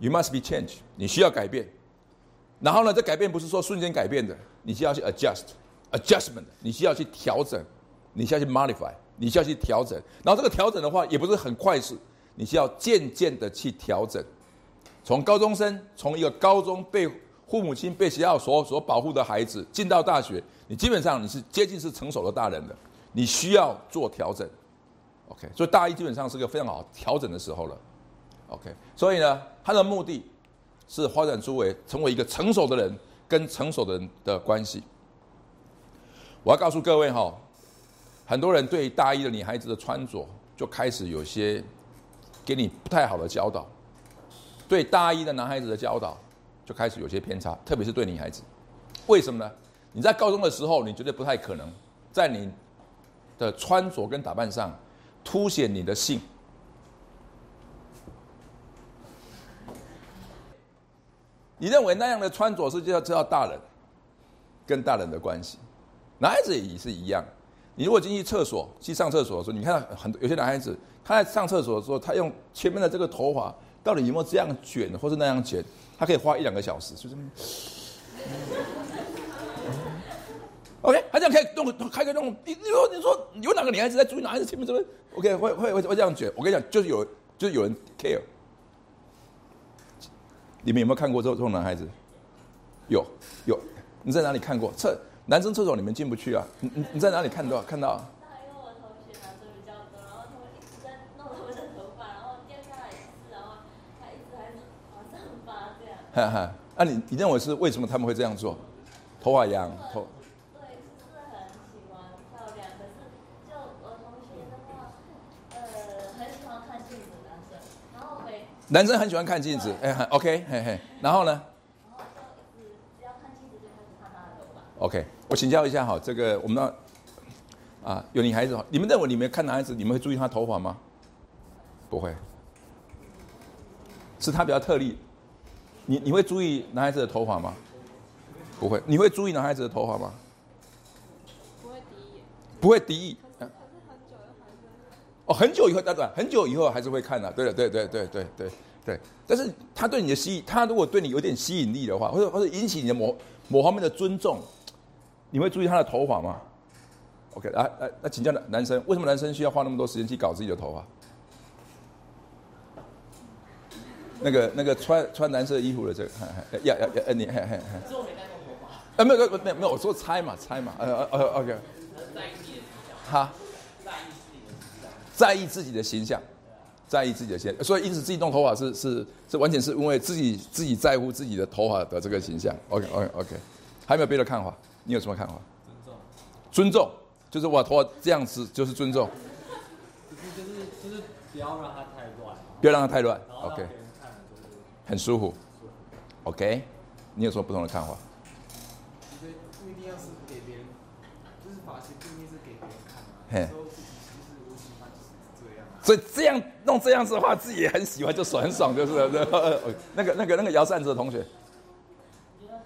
You must be changed，你需要改变。然后呢，这改变不是说瞬间改变的，你需要去 adjust，adjustment，你需要去调整，你需要去 modify。你需要去调整，然后这个调整的话也不是很快速，你需要渐渐的去调整。从高中生，从一个高中被父母亲、被学校所所保护的孩子，进到大学，你基本上你是接近是成熟的大人了，你需要做调整。OK，所以大一基本上是个非常好调整的时候了。OK，所以呢，他的目的是发展出为成为一个成熟的人跟成熟的人的关系。我要告诉各位哈。很多人对大一的女孩子的穿着就开始有些给你不太好的教导，对大一的男孩子的教导就开始有些偏差，特别是对女孩子。为什么呢？你在高中的时候，你觉得不太可能在你的穿着跟打扮上凸显你的性。你认为那样的穿着是就要知道大人跟大人的关系，男孩子也是一样。你如果进去厕所去上厕所的时候，你看到很有些男孩子他在上厕所的时候，他用前面的这个头发到底有没有这样卷或是那样卷，他可以花一两个小时，就是。OK，他这样可以弄开个弄，你你说你说有哪个女孩子在注意男孩子前面这边？OK，会会会会这样卷。我跟你讲，就是有就是有人 care。你们有没有看过这这种男孩子？有有，你在哪里看过？厕？男生厕所你们进不去啊！你你你在哪里看到看到？因为我同学男生比较多，然后他们一直在弄他们的头发，然后掉下来一次，然后他一直还是往上拔这样。哈哈，那你你认为是为什么他们会这样做？头发痒，头。对，是很喜欢漂亮，可是就我同学的话，呃，男生很喜欢看镜子，哎，OK，嘿嘿，然后呢？OK，我请教一下哈，这个我们那啊有女孩子，你们认为你们看男孩子，你们会注意他头发吗？不会，是他比较特例。你你会注意男孩子的头发吗？不会，你会注意男孩子的头发吗？不会敌意，不会敌意。可是可是很久又还是。哦，很久以后，对对，很久以后还是会看的。对的，对对对对对对。但是他对你的吸引，他如果对你有点吸引力的话，或者或者引起你的某某方面的尊重，你会注意他的头发吗？OK，来来，那请教男男生，为什么男生需要花那么多时间去搞自己的头发？那个那个穿穿蓝色衣服的这个，要要要，你，嘿嘿嘿。是我没戴过头发。啊，没有没有没有，我说猜嘛猜嘛，呃呃 OK。在意自己的形象。哈。在意自己的形象。在意自己的形所以因此自己弄头发是是是完全是因为自己自己在乎自己的头发的这个形象。OK OK OK。还有没有别的看法？你有什么看法？尊重。尊重，就是我头发这样子就是尊重。就是就是就是不要让它太乱。不要让它太乱。OK。很舒服，OK，你有什么不同的看法？不一定要是给别人，就是发型不一定是给别人看嘿。所以这样弄这样子的话，自己也很喜欢，就爽很爽，就是那个那个那个摇扇子的同学。我觉得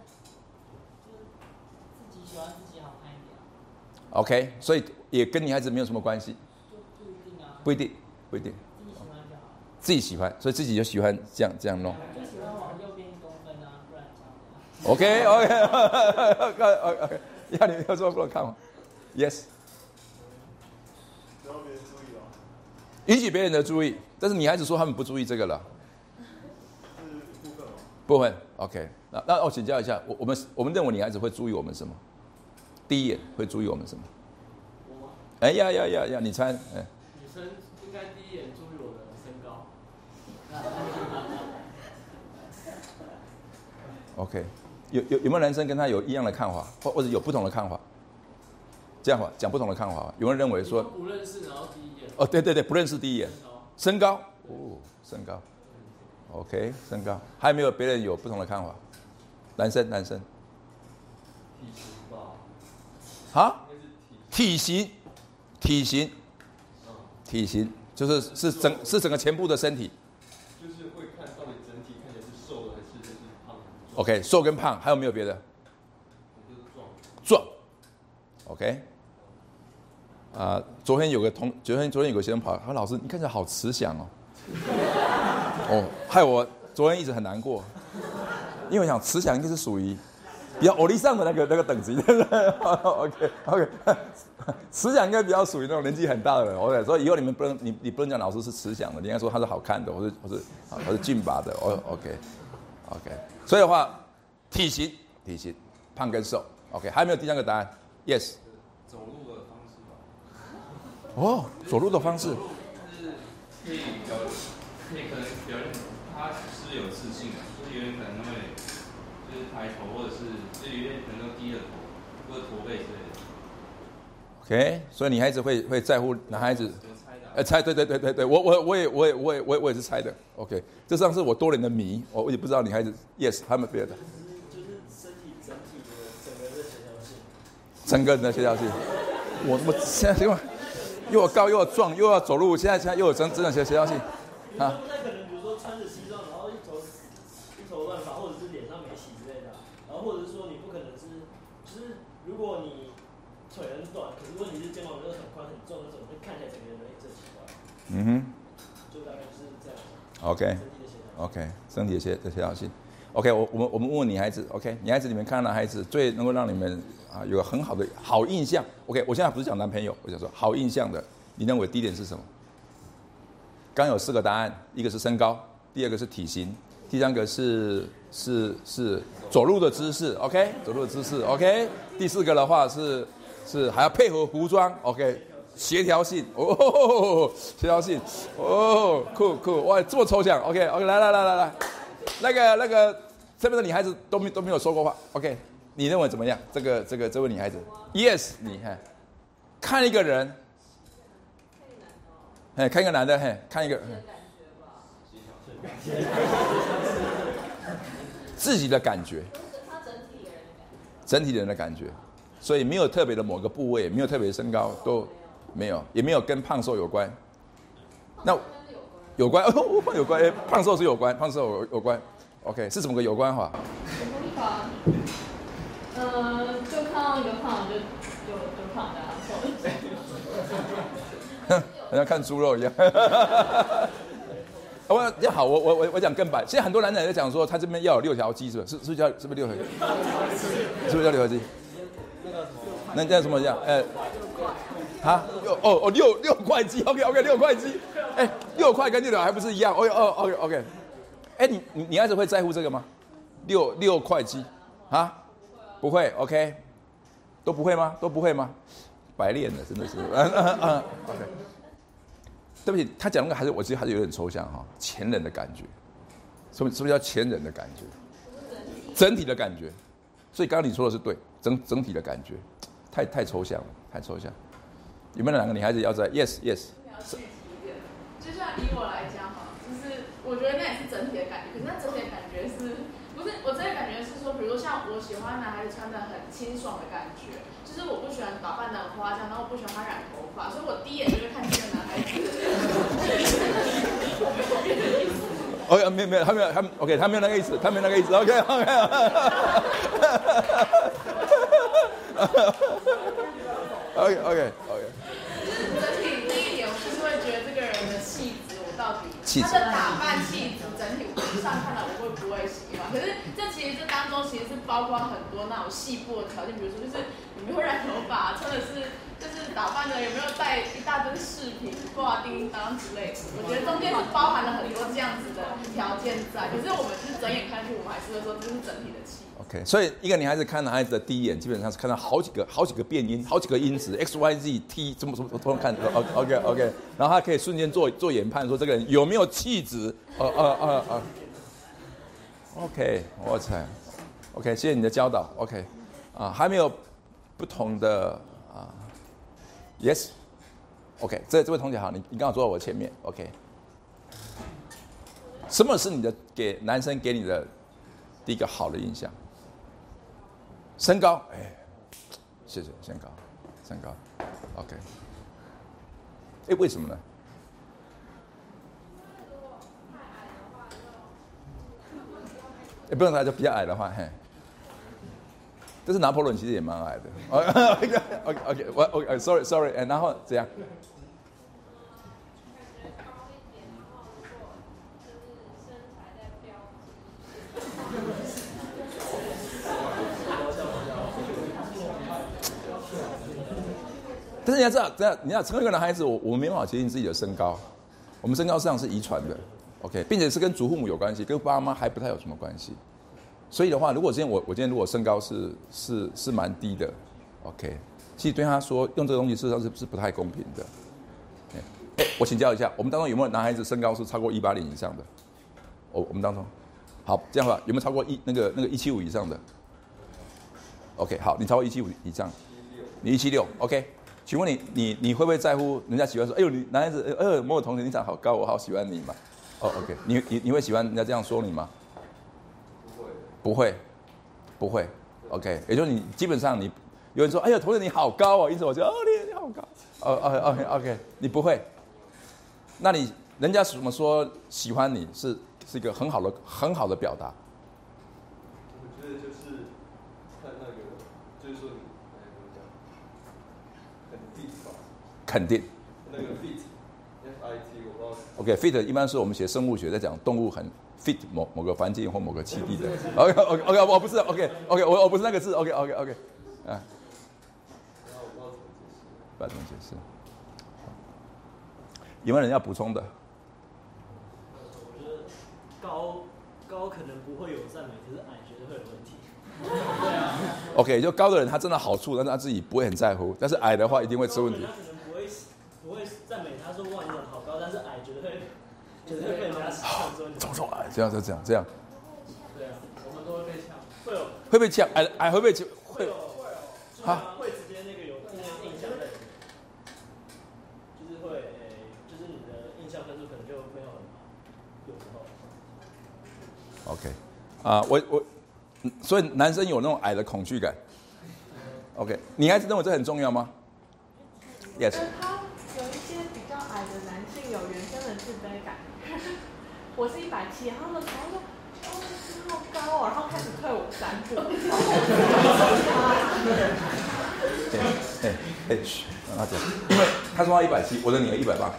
自己喜欢自己好看一点。OK，所以也跟女孩子没有什么关系。不一定啊。不一定，不一定。自己喜欢就好。自己喜欢，所以自己就喜欢这样这样弄。OK OK OK OK，要你有什么不能看吗？Yes。引起别人的注意，但是女孩子说他们不注意这个了。是部分 OK，那那我请教一下，我我们我们认为女孩子会注意我们什么？第一眼会注意我们什么？我？哎呀呀呀呀！你猜？哎。女生应该第一眼注意我的身高。OK。有有有没有男生跟他有一样的看法，或或者有不同的看法？这样吧，讲不同的看法。有人认为说不认识，然后第一眼哦，对对对，不认识第一眼，身高？哦，身高，OK，身高，还有没有别人有不同的看法？男生男生，体型吧，啊，体型，体型，体型，就是是整是整个前部的身体。就是会看到你整体看起来是瘦的还是。OK，瘦跟胖还有没有别的？壮，OK。啊，昨天有个同，昨天昨天有个学生跑，他说老师，你看起来好慈祥哦。哦，害我昨天一直很难过，因为我想慈祥应该是属于比较欧力上的那个那个等级，对不对？OK OK，慈祥应该比较属于那种年纪很大的人。OK，所以以后你们不能，你你不能讲老师是慈祥的，你应该说他是好看的，或是或是或是俊拔的。哦，OK。OK，所以的话，体型、体型，胖跟瘦，OK，还有没有第三个答案？Yes。哦，走路的方式。是可以表，可以可能表现他是有自信的，就是有点可能会就是抬头，或者是就有点可能低着头，或者驼背之类的。OK，所以女孩子会会在乎男孩子。哎，猜对对对对对，我我我也我也我也我也我也是猜的，OK，这上是我多年的谜，我我也不知道女孩子，Yes，他们别的。就是身体整体的整个的协调性。整个人的协调性，我我现在因为又要高又要壮又要走路，现在现在又有真真的协协调性，啊。那可能比如说穿着西装，然后一头一头乱发，或者是脸上没洗之类的，然后或者是说你不可能是，就是如果你腿很短，可是问题是肩膀又很宽很重那种，会看起来整个人很奇怪。嗯哼，就大概就是这样。OK，OK，身体的协的协调性。OK，我我们我们问问女孩子，OK，女孩子里面看到男孩子最能够让你们啊有个很好的好印象。OK，我现在不是讲男朋友，我想说好印象的，你认为第一点是什么？刚有四个答案，一个是身高，第二个是体型，第三个是是是走路的姿势，OK，走路的姿势，OK，第四个的话是是还要配合服装，OK。协调性哦，协调性哦，酷酷哇，这么抽象，OK OK，来来来来来，那个那个这边的女孩子都没都没有说过话，OK，你认为怎么样？这个这个这位女孩子，Yes，你看，看一个人，哎，看一个男的，嘿，看一个，自己的感觉，他整体的人的感觉。所以没有特别的某个部位，没有特别的身高，都没有，也没有跟胖瘦有关。那有关。哦，有关，胖瘦是有关，胖瘦有有关。OK，是怎么个有关法？有关法？呃，就看到一个胖就就就胖的、啊，瘦的。好像看猪肉一样。我要好，我我我我讲更白。现在很多男人在讲说，他这边要有六条肌，是不是？是是不是叫是不是六条肌？是不是叫六条肌？那叫什么叫？呃，啊，六哦哦六六块肌，OK OK 六块肌，哎，六块跟六条还不是一样？哦哦 OK OK，哎，你你你孩子会在乎这个吗？六六块肌啊？不会 OK，都不会吗？都不会吗？白练的真的是，嗯嗯嗯 OK。对不起，他讲那个还是我觉得还是有点抽象哈，前人的感觉，什么什么叫前人的感觉？整体的感觉。所以刚刚你说的是对，整整体的感觉，太太抽象了，太抽象。有没有两个女孩子要在？Yes Yes。就像以我来讲哈，我觉得那也是整体的感觉，可是那整体的感觉是不是我真的感觉是说，比如说像我喜欢男孩子穿的很清爽的感觉，就是我不喜欢打扮的很花俏，然后我不喜欢他染头发，所以我第一眼就会看这个男孩子。哦，没有没有，他没有他 OK，他没有那个意思，他没有那个意思，OK OK。OK OK OK。就是整体第一点，我就是会觉得这个人的气质，到底他的打扮气质，整体上看来我会不会喜欢？可是这其实这当中其实是包括很多那种细部的条件，比如说就是你没有染头发，真的是就是打扮的有没有带一大堆饰品、挂叮当之类的。我觉得中间是包含了很多这样子的条件在，可是我们是睁眼看去，我们还是会说这是整体的气。OK，所以一个女孩子看男孩子的第一眼，基本上是看到好几个、好几个变音、好几个音值，X、Y、Z、T，怎么怎么都能看。OK OK OK，然后他可以瞬间做做研判，说这个人有没有气质。哦哦哦哦。OK，我猜。OK，谢谢你的教导。OK，啊，还没有不同的啊？Yes。OK，这这位同学好，你你刚好坐在我前面。OK，什么是你的给男生给你的第一个好的印象？身高，哎，谢谢，身高，身高，OK。哎，为什么呢？哎，不用他就比较矮的话，嘿。但是拿破仑其实也蛮矮的。OK OK OK，我 OK Sorry Sorry，哎，然后怎样？但是你要知道，这样你要成为一个男孩子，我我们没办法决定自己的身高，我们身高实际上是遗传的，OK，并且是跟祖父母有关系，跟爸妈还不太有什么关系。所以的话，如果今天我我今天如果身高是是是蛮低的，OK，其实对他说用这个东西事实上是是不太公平的。哎，我请教一下，我们当中有没有男孩子身高是超过一八零以上的？我我们当中，好，这样吧，有没有超过一那个那个一七五以上的？OK，好，你超过一七五以上，你一七六，OK。请问你，你你会不会在乎人家喜欢说，哎呦，你男孩子，哎呦，某某同学你长好高，我好喜欢你嘛？哦，OK，你你你会喜欢人家这样说你吗？不会，不会，OK，也就是你基本上你有人说，哎呀，同学你好高哦，因此我就哦你你好高，哦哦 OK OK，你不会，那你人家怎么说喜欢你是是一个很好的很好的表达，我觉得就是看那个，就是说你，讲？肯定，OK，fit 一般是我们学生物学在讲动物很 fit 某某个环境或某个栖地的，OK OK OK，我不是 OK OK，我我不是那个字，OK OK OK，啊，然后我不知道怎么解释。不要怎么解释。有没有人要补充的？我觉得高高可能不会有赞美，可是矮绝对会有问题。OK，就高的人他真的好处，但是他自己不会很在乎，但是矮的话一定会出问题他。可能不会不会赞美他说哇你长得好高，但是矮绝对会绝对会被人家呛说你怎么说？这样就这样这样，对啊，我们都会被呛，会有会被呛，矮矮会被呛会会有啊，会直接那个有那个印象在里面，就是会诶，就是你的印象分数可能就没有很好，有时候。OK，啊，我我，所以男生有那种矮的恐惧感。OK，你还是认为这很重要吗？Yes。他有一些比较矮的男性有原生的自卑感。我是一百七，他们常常说：“哦，你好高哦。”然后开始退我三步。哎哎嘘，让他讲，因为他说他一百七，我的女儿一百八。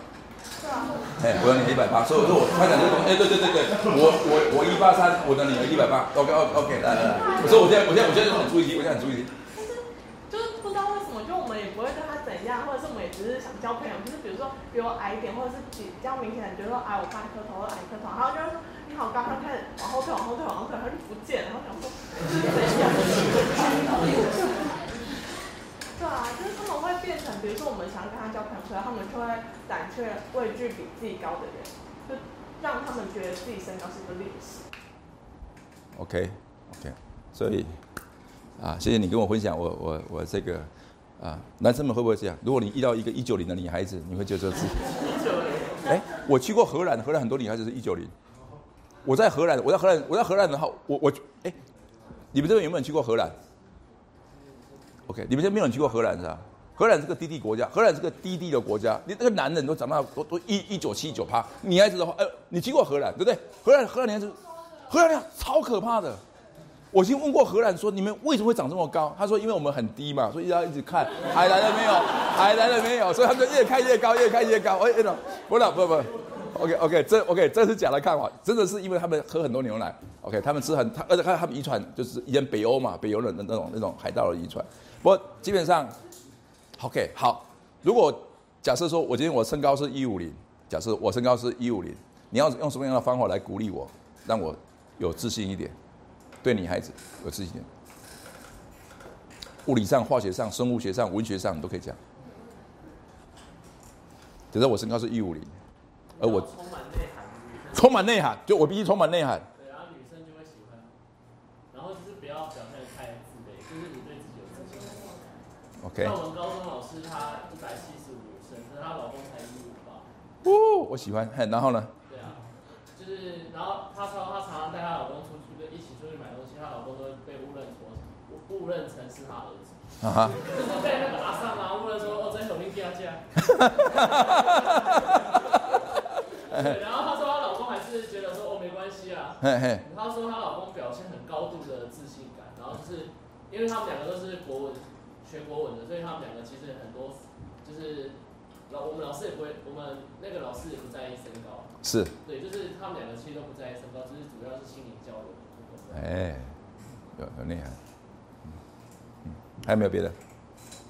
哎，我的女儿一百八，所以我说我他讲这个东西，哎，对对对对，我我我一八三，我的女儿一百八，OK OK OK，来来来，我说我现在我现在我现在很注意听，我现在很注意只是想交朋友，就是比如说比我矮一点，或者是比较明显的比如说矮我半颗头或矮一颗头，然后就说你好高，他开始往后退，往后退，往后退，他就不见，然后想说？对啊，就是他们会变成，比如说我们想要跟他交朋友，所以他们就会胆怯、畏惧比自己高的人，就让他们觉得自己身高是一个劣势。OK OK，所以啊，谢谢你跟我分享，我我我这个啊，男生们会不会这样？如果你遇到一个一九零的女孩子，你会觉得自己哎，我去过荷兰，荷兰很多女孩子是一九零。我在荷兰，我在荷兰，我在荷兰的话，我我哎，你们这边有没有人去过荷兰？OK，你们这边没有人去过荷兰是吧？荷兰是个低地国家，荷兰是个低地的国家，你那个男人都长到都都一一九七九趴，女孩子的话，呃，你去过荷兰对不对？荷兰荷兰女孩子，荷兰女孩子超可怕的。我已经问过荷兰说，你们为什么会长这么高？他说，因为我们很低嘛，所以要一直看 海来了没有，海来了没有，所以他们就越看越高，越看越高。哎，哎，不了，不不，OK OK，这 OK 这是假的看法，真的是因为他们喝很多牛奶，OK，他们吃很，他而且看他们遗传就是以前北欧嘛，北欧人的那种那种海盗的遗传。不基本上，OK 好，如果假设说我今天我身高是一五零，假设我身高是一五零，你要用什么样的方法来鼓励我，让我有自信一点？对女孩子有自信物理上、化学上、生物学上、文学上，你都可以讲。只是我身高是一五零，而我充满内涵，充满内涵，就我必须充满内涵。对，然后女生就会喜欢，然后就是不要表现得太自卑，就是你对自己有自信。OK。像我们高中老师，她一百七十五升，可是她老公才一五八。哦，我喜欢。嘿，然后呢？对啊，就是然后她说她常常带她老公出去，就一起出去买东西，她老公都会被误认错，误误认成是她儿子。啊哈。就是被那个阿上啊误认说哦，这是我们第二家。对，然后她说她老公还是觉得说哦没关系啊。嘿嘿。她说她老公表现很高度的自信感，然后就是因为他们两个都是国文学国文的，所以他们两个其实很多就是老我们老师也不会，我们那个老师也不在意身高。是。对，就是他们两个其实都不在意身高，就是主要是心灵交流。哎，有有内涵。嗯嗯，还有没有别的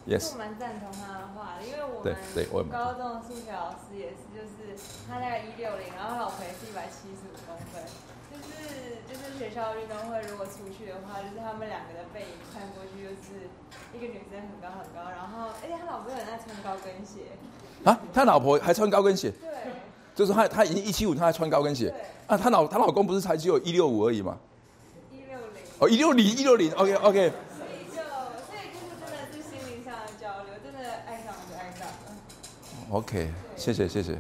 ？Yes。我蛮赞同他的话的，因为我对对我也们高中的数学老师也是，就是他大概一六零，然后老婆也是一百七十五公分，就是就是学校运动会如果出去的话，就是他们两个的背影看过去就是一个女生很高很高，然后而且他老婆很爱穿高跟鞋。啊，他老婆还穿高跟鞋？对。就是他他已经一七五，他还穿高跟鞋。啊，他老他老公不是才只有一六五而已吗？哦，一六零一六零，OK OK。所以就所以就是真的是心灵上的交流，真的爱上了就爱上了。OK，谢谢谢谢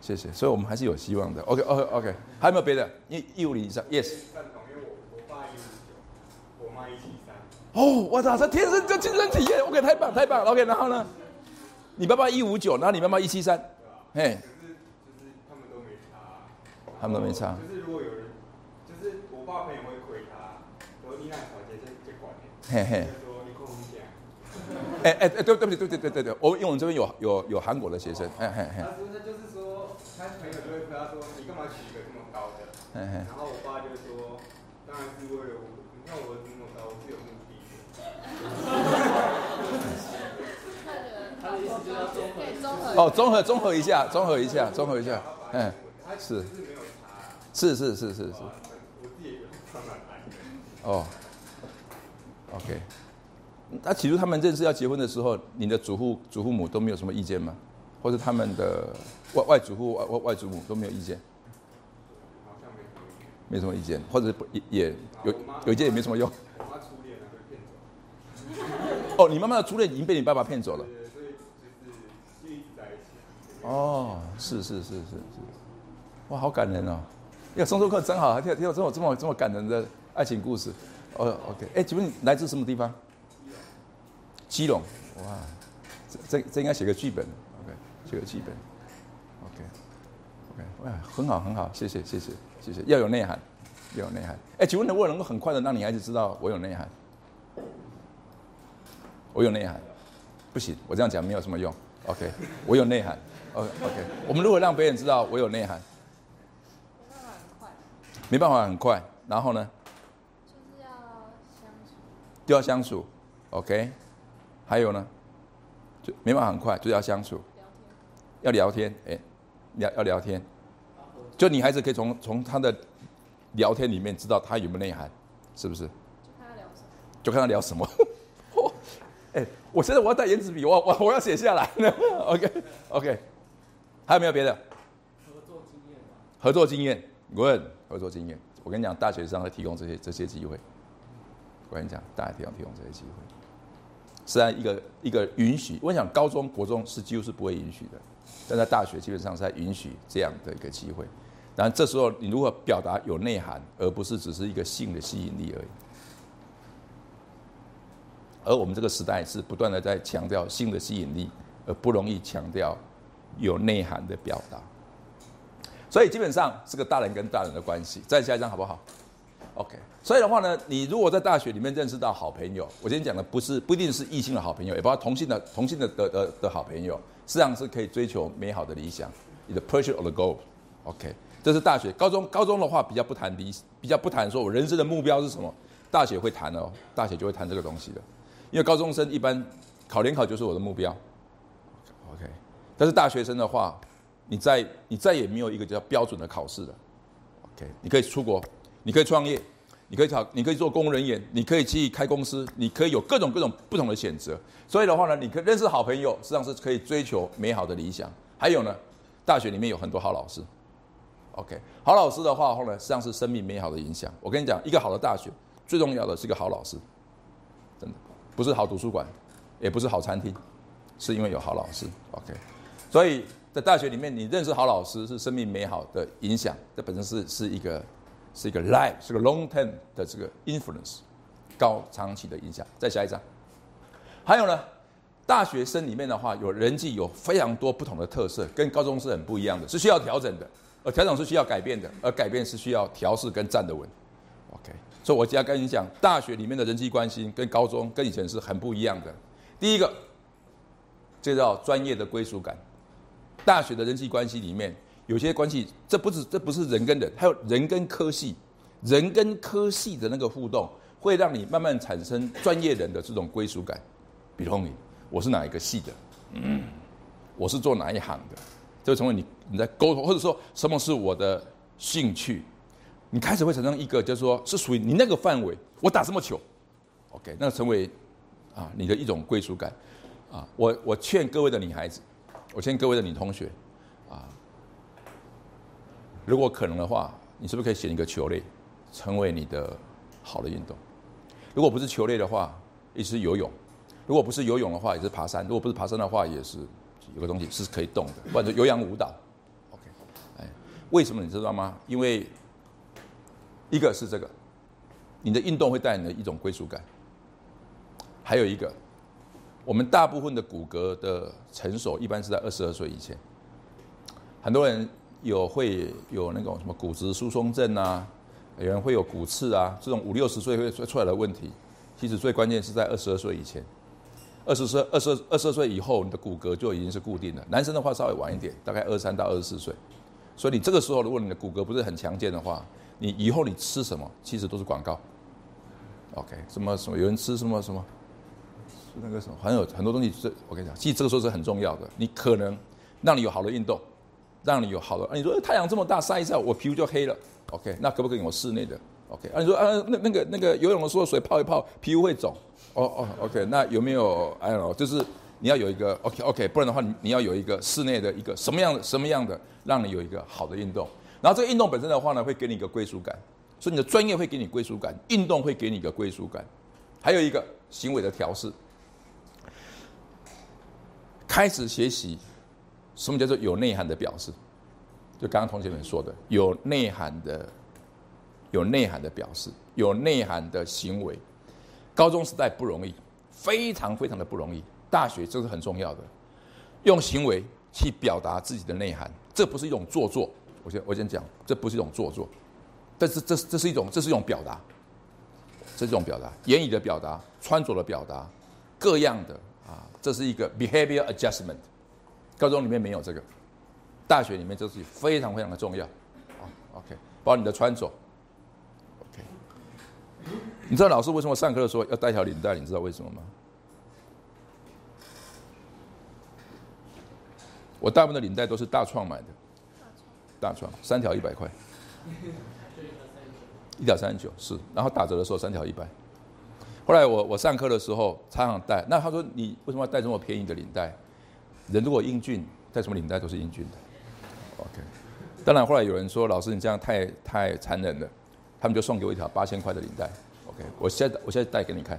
谢谢，所以我们还是有希望的。OK OK OK，还有没有别的？一一五零以上，Yes。赞同，因为我我爸一五九，我妈一七三。哦，我操，这天生这亲身体验，OK，太棒太棒，OK，然后呢？你爸爸一五九，然后你妈妈一七三，嘿。就是就是他们都没差。他们都没差。就是如果有人，就是我爸朋友会亏他，嘿嘿。哎哎哎，对对不起对对对对对，我因为我们这边有有 有韩国的学生，嘿嘿嘿。他说他就是说，他朋友就会跟他说，你干嘛娶一个这么高的？嘿嘿。然后我爸就说，当然是为了我，你看我这么高，我是有目的的。哦，综合综合一下，综合一下，综合一下，嗯，是，是是是是是。哦，OK。那起初他们认识要结婚的时候，你的祖父祖父母都没有什么意见吗？或者他们的外外祖父外外外祖母都没有意见？没什么意见，或者也也有有意见也没什么用。哦，你妈妈的初恋已经被你爸爸骗走了。哦，是是是是是，哇，好感人哦呀，松树课真好，听听到这么这么这么感人的爱情故事。哦，OK，哎，请问你来自什么地方？基隆。哇，这这这应该写个剧本。OK，写个剧本。OK，OK，哇，很好很好，谢谢谢谢谢谢，要有内涵，要有内涵。哎，请问能不能够很快的让女孩子知道我有内涵？我有内涵，不行，我这样讲没有什么用。OK，我有内涵。OK OK，我们如果让别人知道我有内涵，没办法很快。然后呢？就要相处。OK，还有呢？就没办法很快，就要相处。要聊天，哎，聊要聊天。就女孩子可以从从她的聊天里面知道她有没有内涵，是不是？就看她聊什么。就看她聊什么。哎，我现在我要带圆珠笔，我我我要写下来。OK OK。还有没有别的？合作经验合作经验，Good，合作经验。我跟你讲，大学生会提供这些这些机会。我跟你讲，大家一定要利用这些机会，虽然一个一个允许。我想高中国中是几乎是不会允许的，但在大学基本上是在允许这样的一个机会。然后这时候你如何表达有内涵，而不是只是一个性的吸引力而已。而我们这个时代是不断的在强调性的吸引力，而不容易强调。有内涵的表达，所以基本上是个大人跟大人的关系。再下一张好不好？OK。所以的话呢，你如果在大学里面认识到好朋友，我今天讲的不是不一定是异性的好朋友，也包括同性的同性的的的的好朋友，实际上是可以追求美好的理想。你的 pursuit of the goal，OK。这是大学，高中高中的话比较不谈理，比较不谈说我人生的目标是什么。大学会谈哦，大学就会谈这个东西的，因为高中生一般考联考就是我的目标。OK。但是大学生的话，你再你再也没有一个叫标准的考试了，OK？你可以出国，你可以创业，你可以考，你可以做公务人员，你可以去开公司，你可以有各种各种不同的选择。所以的话呢，你可以认识好朋友，实际上是可以追求美好的理想。还有呢，大学里面有很多好老师，OK？好老师的话后呢，实际上是生命美好的影响。我跟你讲，一个好的大学最重要的是一个好老师，真的不是好图书馆，也不是好餐厅，是因为有好老师，OK？所以在大学里面，你认识好老师是生命美好的影响，这本身是是一个是一个 life 是个 long term 的这个 influence 高长期的影响。再下一张，还有呢，大学生里面的话，有人际有非常多不同的特色，跟高中是很不一样的，是需要调整的，而调整是需要改变的，而改变是需要调试跟站得稳。OK，所以我今天跟你讲，大学里面的人际关系跟高中跟以前是很不一样的。第一个，这叫专业的归属感。大学的人际关系里面，有些关系，这不是这不是人跟人，还有人跟科系，人跟科系的那个互动，会让你慢慢产生专业人的这种归属感。比如你，我是哪一个系的？嗯，我是做哪一行的？就成为你你在沟通，或者说什么是我的兴趣？你开始会产生一个，就是说是属于你那个范围。我打什么球？OK，那成为啊你的一种归属感。啊，我我劝各位的女孩子。我劝各位的女同学，啊，如果可能的话，你是不是可以选一个球类，成为你的好的运动？如果不是球类的话，也是游泳；如果不是游泳的话，也是爬山；如果不是爬山的话，也是有个东西是可以动的，或者有氧舞蹈。OK，哎，为什么你知道吗？因为一个是这个，你的运动会带你的一种归属感，还有一个。我们大部分的骨骼的成熟，一般是在二十二岁以前。很多人有会有那种什么骨质疏松症啊，有人会有骨刺啊，这种五六十岁会出来的问题，其实最关键是在二十二岁以前。二十岁、二十二、二十二岁以后，你的骨骼就已经是固定了。男生的话稍微晚一点，大概二三到二十四岁。所以你这个时候，如果你的骨骼不是很强健的话，你以后你吃什么，其实都是广告。OK，什么什么，有人吃什么什么。那个什么，很有很多东西是，我跟你讲，其实这个时候是很重要的。你可能让你有好的运动，让你有好的。啊，你说太阳这么大晒一晒，我皮肤就黑了。OK，那可不可以我室内的？OK，啊，你说啊，那那个那个游泳的时候水泡一泡，皮肤会肿。哦哦，OK，那有没有哎呦，就是你要有一个 OK OK，不然的话，你你要有一个室内的一个什么样的什么样的，让你有一个好的运动。然后这个运动本身的话呢，会给你一个归属感，所以你的专业会给你归属感，运动会给你一个归属感，还有一个行为的调试。开始学习什么叫做有内涵的表示。就刚刚同学们说的，有内涵的，有内涵的表示，有内涵的行为。高中时代不容易，非常非常的不容易。大学这是很重要的，用行为去表达自己的内涵，这不是一种做作。我先我先讲，这不是一种做作，但是这这是一种这是一种表达，这是一种表达，言语的表达，穿着的表达，各样的啊，这是一个 behavior adjustment。高中里面没有这个。大学里面这是非常非常的重要，啊，OK，包括你的穿着，OK，你知道老师为什么上课的时候要带条领带？你知道为什么吗？我大部分的领带都是大创买的，大创三条一百块，一条三十九是，然后打折的时候三条一百。后来我我上课的时候常常带，那他说你为什么要带这么便宜的领带？人如果英俊，戴什么领带都是英俊的。OK，当然后来有人说老师你这样太太残忍了，他们就送给我一条八千块的领带。OK，我现在我现在带给你看。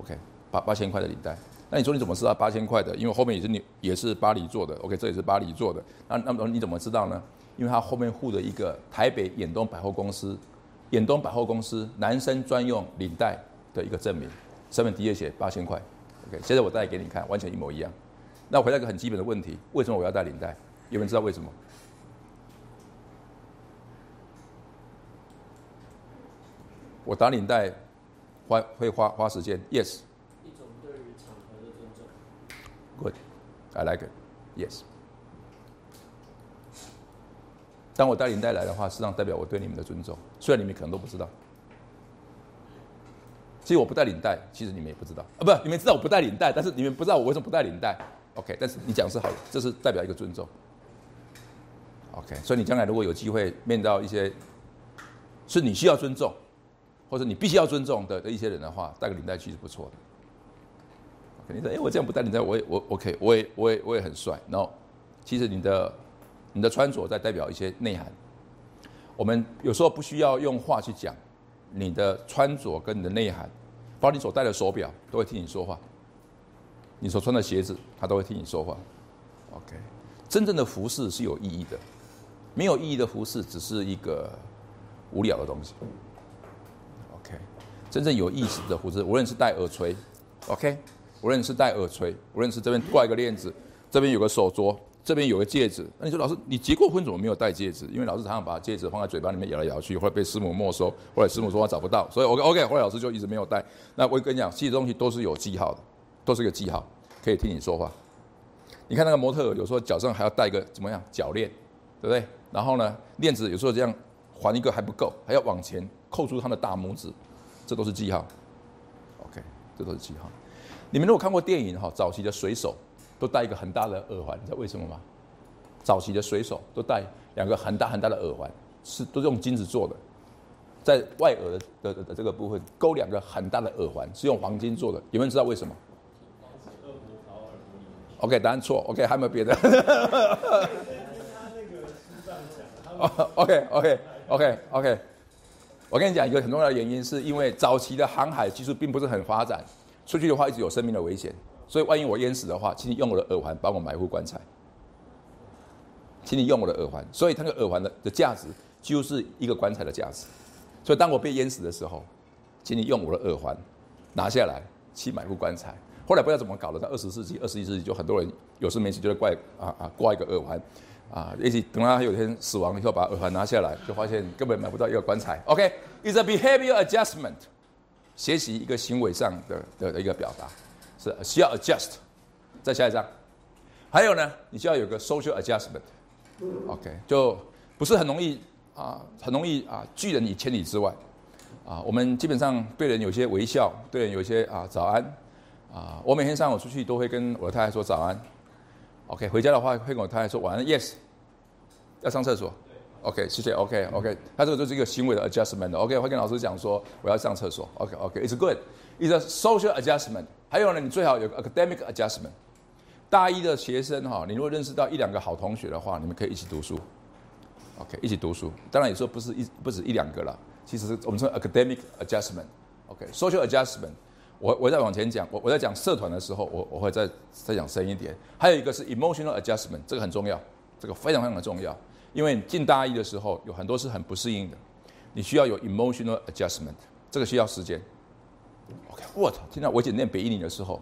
OK，八八千块的领带。那你说你怎么知道八千块的？因为后面也是你也是巴黎做的。OK，这也是巴黎做的。那那么你怎么知道呢？因为它后面附的一个台北远东百货公司，远东百货公司男生专用领带的一个证明，上面第一写八千块。OK，现在我带给你看，完全一模一样。那回答一个很基本的问题：为什么我要带领带？有人知道为什么？我打领带花会花花时间，yes。一种对于场合的尊重。Good，I like it，yes。当我带领带来的话，实际上代表我对你们的尊重，虽然你们可能都不知道。其实我不带领带，其实你们也不知道啊，不，你们知道我不带领带，但是你们不知道我为什么不带领带。OK，但是你讲是好的，这是代表一个尊重。OK，所以你将来如果有机会面到一些是你需要尊重，或者你必须要尊重的的一些人的话，带个领带去是不错的。OK，你说，哎，我这样不带领带，我也我 OK，我也我也我也很帅。No，其实你的你的穿着在代表一些内涵。我们有时候不需要用话去讲，你的穿着跟你的内涵，包括你所戴的手表都会替你说话，你所穿的鞋子他都会替你说话。OK，真正的服饰是有意义的。没有意义的服饰只是一个无聊的东西。OK，真正有意思的服饰，无论是戴耳垂，OK，无论是戴耳垂，无论是这边挂一个链子，这边有个手镯，这边有个戒指。那你说老师，你结过婚怎么没有戴戒指？因为老师常常把戒指放在嘴巴里面咬来咬去，后来被师母没收，后来师母说他找不到，所以 OK OK，后来老师就一直没有戴。那我跟你讲，这些东西都是有记号的，都是个记号，可以听你说话。你看那个模特有时候脚上还要戴一个怎么样脚链，对不对？然后呢，链子有时候这样环一个还不够，还要往前扣住他的大拇指，这都是记号。OK，这都是记号。你们如果看过电影哈，早期的水手都戴一个很大的耳环，你知道为什么吗？早期的水手都戴两个很大很大的耳环，是都是用金子做的，在外耳的的的这个部分勾两个很大的耳环，是用黄金做的。有没有人知道为什么？OK，答案错。OK，还有没有别的？OK，OK，OK，OK。我跟你讲一个很重要的原因，是因为早期的航海技术并不是很发展，出去的话一直有生命的危险，所以万一我淹死的话，请你用我的耳环帮我埋伏棺材。请你用我的耳环，所以它个耳环的的价值就是一个棺材的价值。所以当我被淹死的时候，请你用我的耳环拿下来去埋伏棺材。后来不知道怎么搞的，在二十世纪、二十一世纪，就很多人有事没事就会挂啊啊挂一个耳环。啊，一起等他有一天死亡以后，把耳环拿下来，就发现根本买不到一个棺材。OK，is a behavior adjustment，学习一个行为上的的的一个表达，是需要 adjust。再下一张，还有呢，你需要有个 social adjustment。OK，就不是很容易啊，很容易啊，拒人以千里之外。啊，我们基本上对人有些微笑，对人有些啊早安。啊，我每天上午出去都会跟我的太太说早安。OK，回家的话会跟我太太说晚安，Yes。要上厕所，OK，谢谢，OK，OK，他这个就是一个行为的 adjustment，OK，会跟老师讲说我要上厕所，OK，OK，It's good，It's a social adjustment。还有呢，你最好有个 academic adjustment。大一的学生哈，你如果认识到一两个好同学的话，你们可以一起读书，OK，一起读书。当然有时候不是一不止一两个了，其实我们说 academic adjustment，OK，social adjustment。我我在往前讲，我我在讲社团的时候，我我会再再讲深一点。还有一个是 emotional adjustment，这个很重要。这个非常非常的重要。因为进大一的时候有很多是很不适应的，你需要有 emotional adjustment，这个需要时间。OK，我操！听到我以前念北一女的时候，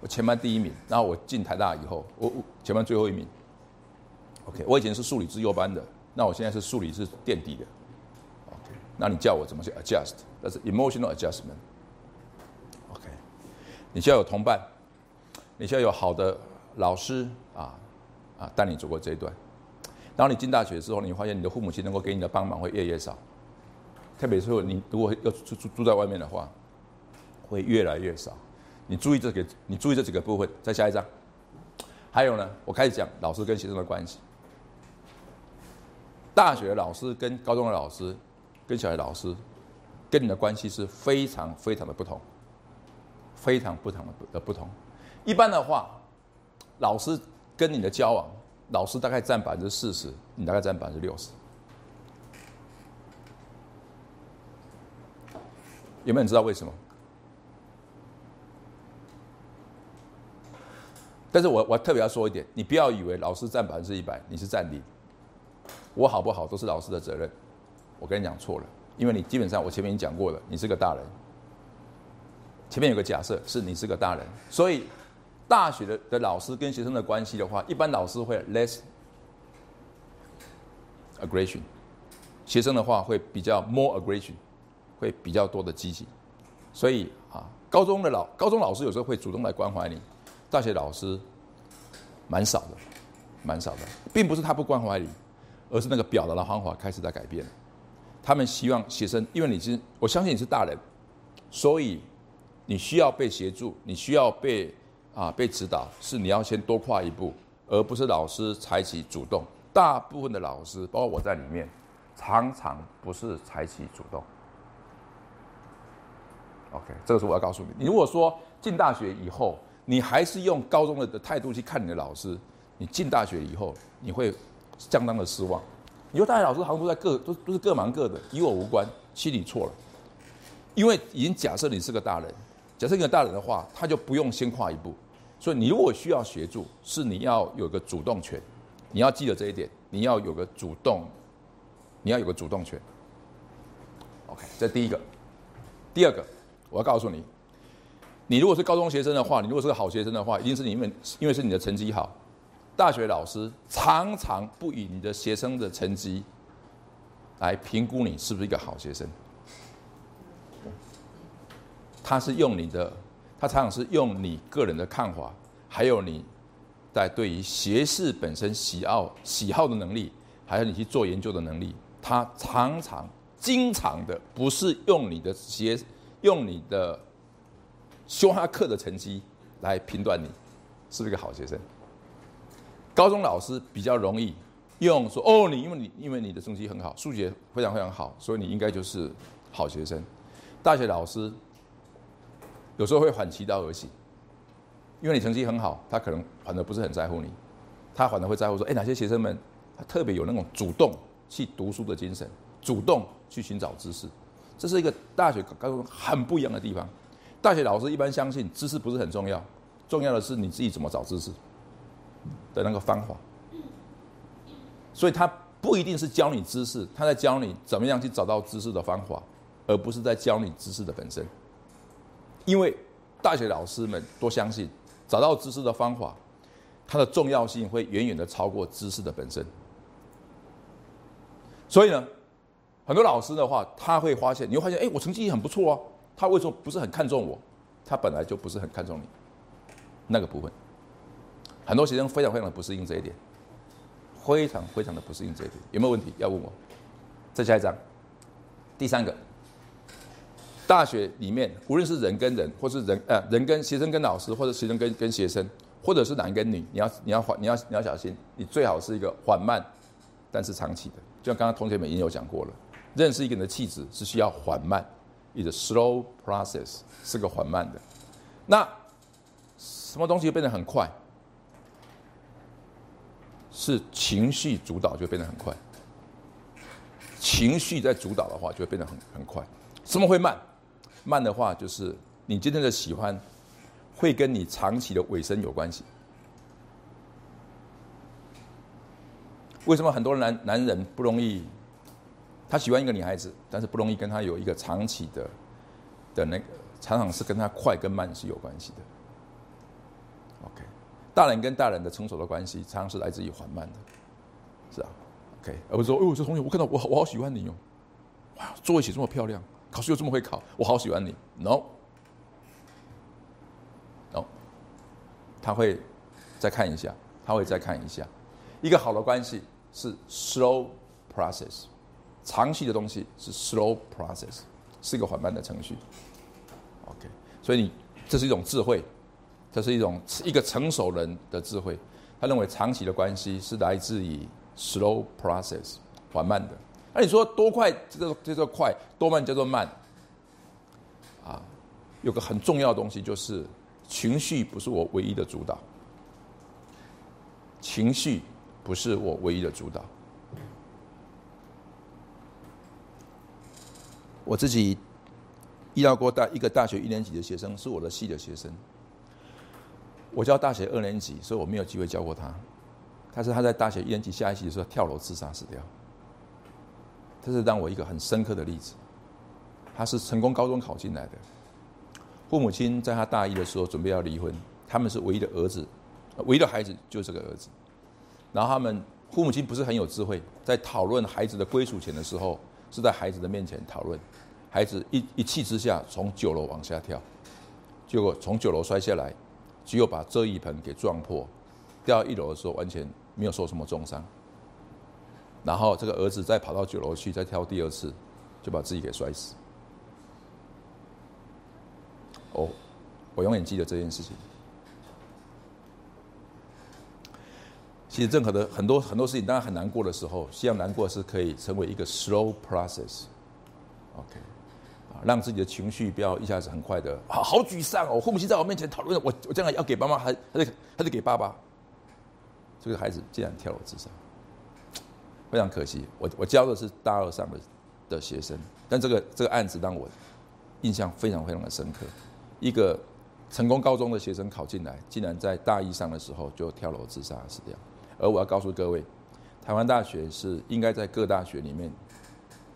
我全班第一名，然后我进台大以后，我我全班最后一名。OK，我以前是数理自优班的，那我现在是数理是垫底的。OK，那你叫我怎么去 adjust？那是 emotional adjustment。你需要有同伴，你需要有好的老师啊啊带你走过这一段。然后你进大学之后，你发现你的父母亲能够给你的帮忙会越来越少，特别是你如果要住住住在外面的话，会越来越少。你注意这个，你注意这几个部分。再下一张。还有呢，我开始讲老师跟学生的关系。大学老师跟高中的老师，跟小学老师，跟你的关系是非常非常的不同，非常不同的的不同。一般的话，老师跟你的交往，老师大概占百分之四十，你大概占百分之六十。有没有人知道为什么？但是我我特别要说一点，你不要以为老师占百分之一百，你是占零。我好不好都是老师的责任，我跟你讲错了，因为你基本上我前面已经讲过了，你是个大人。前面有个假设是你是个大人，所以大学的的老师跟学生的关系的话，一般老师会 less aggression，学生的话会比较 more aggression，会比较多的积极。所以啊，高中的老高中老师有时候会主动来关怀你，大学老师蛮少的，蛮少的，并不是他不关怀你。而是那个表达的方法开始在改变，他们希望学生，因为你是我相信你是大人，所以你需要被协助，你需要被啊被指导，是你要先多跨一步，而不是老师采取主动。大部分的老师，包括我在里面，常常不是采取主动。OK，这个是我要告诉你。你如果说进大学以后，你还是用高中的态度去看你的老师，你进大学以后，你会。相当的失望，以后大学老师好像都在各都都是各忙各的，与我无关，心里错了。因为已经假设你是个大人，假设一个大人的话，他就不用先跨一步。所以你如果需要协助，是你要有个主动权，你要记得这一点，你要有个主动，你要有个主动权。OK，这第一个。第二个，我要告诉你，你如果是高中学生的话，你如果是个好学生的话，一定是你因为因为是你的成绩好。大学老师常常不以你的学生的成绩来评估你是不是一个好学生，他是用你的，他常常是用你个人的看法，还有你在对于学士本身喜好喜好的能力，还有你去做研究的能力，他常常经常的不是用你的学用你的修哈克的成绩来评断你是不是个好学生。高中老师比较容易用说哦，你因为你因为你的成绩很好，数学非常非常好，所以你应该就是好学生。大学老师有时候会反其道而行，因为你成绩很好，他可能反而不是很在乎你，他反而会在乎说，哎，哪些学生们他特别有那种主动去读书的精神，主动去寻找知识，这是一个大学高中很不一样的地方。大学老师一般相信知识不是很重要，重要的是你自己怎么找知识。的那个方法，所以他不一定是教你知识，他在教你怎么样去找到知识的方法，而不是在教你知识的本身。因为大学老师们都相信，找到知识的方法，它的重要性会远远的超过知识的本身。所以呢，很多老师的话，他会发现，你会发现，哎，我成绩很不错啊，他为什么不是很看重我？他本来就不是很看重你那个部分。很多学生非常非常的不适应这一点，非常非常的不适应这一点，有没有问题要问我？再下一张，第三个，大学里面无论是人跟人，或是人呃人跟学生跟老师，或者学生跟跟学生，或者是男跟女，你要你要缓你要你要小心，你最好是一个缓慢，但是长期的。就像刚刚同学们已经有讲过了，认识一个人的气质是需要缓慢，一个 slow process 是个缓慢的。那什么东西变得很快？是情绪主导就变得很快，情绪在主导的话就会变得很很快。什么会慢？慢的话就是你今天的喜欢，会跟你长期的尾声有关系。为什么很多男男人不容易？他喜欢一个女孩子，但是不容易跟他有一个长期的的那个，常常是跟他快跟慢是有关系的。OK，大人跟大人的成熟的关系，常常是来自于缓慢的，是啊。OK，而不是说，哦，这同学，我看到我我好喜欢你哦，哇，作业写这么漂亮，考试又这么会考，我好喜欢你。No，No，他会再看一下，他会再看一下。一个好的关系是 slow process。长期的东西是 slow process，是一个缓慢的程序。OK，所以你这是一种智慧，这是一种一个成熟人的智慧。他认为长期的关系是来自于 slow process，缓慢的。那你说多快这个叫做快，多慢叫做慢？啊，有个很重要的东西就是情绪不是我唯一的主导，情绪不是我唯一的主导。我自己遇到过大一个大学一年级的学生，是我的系的学生。我教大学二年级，所以我没有机会教过他。但是他在大学一年级下一期的时候跳楼自杀死掉。这是让我一个很深刻的例子。他是成功高中考进来的，父母亲在他大一的时候准备要离婚，他们是唯一的儿子，唯一的孩子就是这个儿子。然后他们父母亲不是很有智慧，在讨论孩子的归属权的时候。是在孩子的面前讨论，孩子一一气之下从九楼往下跳，结果从九楼摔下来，只有把遮雨棚给撞破，掉到一楼的时候完全没有受什么重伤。然后这个儿子再跑到九楼去再跳第二次，就把自己给摔死。哦，我永远记得这件事情。其实任何的很多很多事情，当然很难过的时候，希望难过是可以成为一个 slow process，OK，啊，让自己的情绪不要一下子很快的，好好沮丧哦，父母亲在我面前讨论，我我将来要给妈妈，还还得还得给爸爸，这个孩子竟然跳楼自杀，非常可惜。我我教的是大二上的的学生，但这个这个案子让我印象非常非常的深刻，一个成功高中的学生考进来，竟然在大一上的时候就跳楼自杀死掉。而我要告诉各位，台湾大学是应该在各大学里面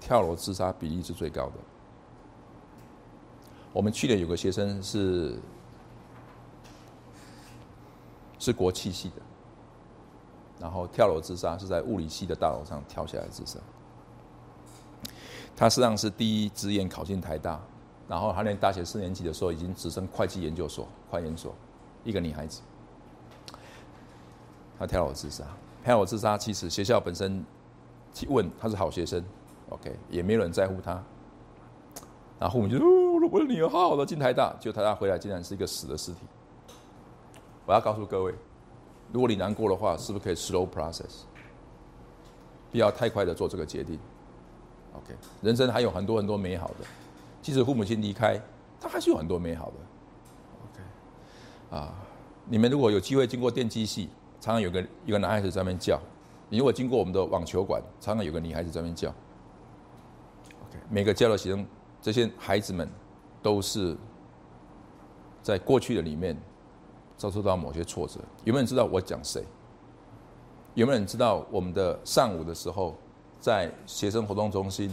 跳楼自杀比例是最高的。我们去年有个学生是是国企系的，然后跳楼自杀是在物理系的大楼上跳下来自杀。他实际上是第一志愿考进台大，然后他念大学四年级的时候已经直升会计研究所、会研所，一个女孩子。他跳楼自杀，跳楼自杀，其实学校本身去问他是好学生，OK，也没有人在乎他。然后父母就说：“我的女儿好好的进台大，就台大回来竟然是一个死的尸体。”我要告诉各位，如果你难过的话，是不是可以 slow process，不要太快的做这个决定？OK，人生还有很多很多美好的，即使父母亲离开，他还是有很多美好的。OK，啊，你们如果有机会经过电机系。常常有个一个男孩子在那边叫，你如果经过我们的网球馆，常常有个女孩子在那边叫。OK，每个叫的学生，这些孩子们都是在过去的里面遭受到某些挫折。有没有人知道我讲谁？有没有人知道我们的上午的时候，在学生活动中心，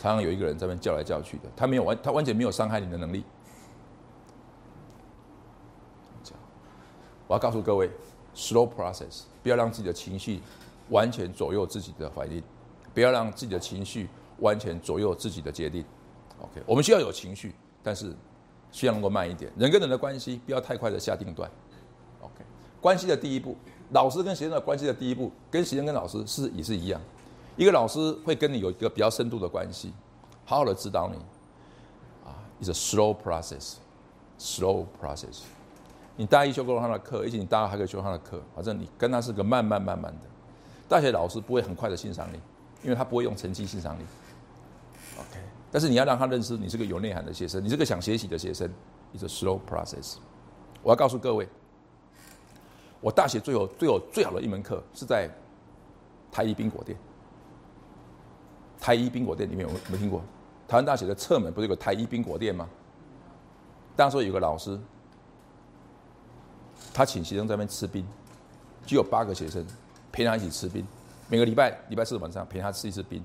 常常有一个人在那边叫来叫去的，他没有完，他完全没有伤害你的能力。我要告诉各位。Slow process，不要让自己的情绪完全左右自己的反应，不要让自己的情绪完全左右自己的决定。OK，我们需要有情绪，但是需要能够慢一点。人跟人的关系不要太快的下定断。OK，关系的第一步，老师跟学生的关系的第一步，跟学生跟老师是也是一样。一个老师会跟你有一个比较深度的关系，好好的指导你。啊，is a slow process，slow process。你大一修过他的课，而且你大二还可以修他的课，反正你跟他是个慢慢慢慢的。大学老师不会很快的欣赏你，因为他不会用成绩欣赏你。OK，但是你要让他认识你是个有内涵的学生，你是个想学习的学生 It's a slow process。我要告诉各位，我大学最有最有最好的一门课是在台一冰果店。台一冰果店里面有没听过？台湾大学的侧门不是有个台一冰果店吗？当时有个老师。他请学生在那边吃冰，就有八个学生陪他一起吃冰。每个礼拜礼拜四晚上陪他吃一次冰，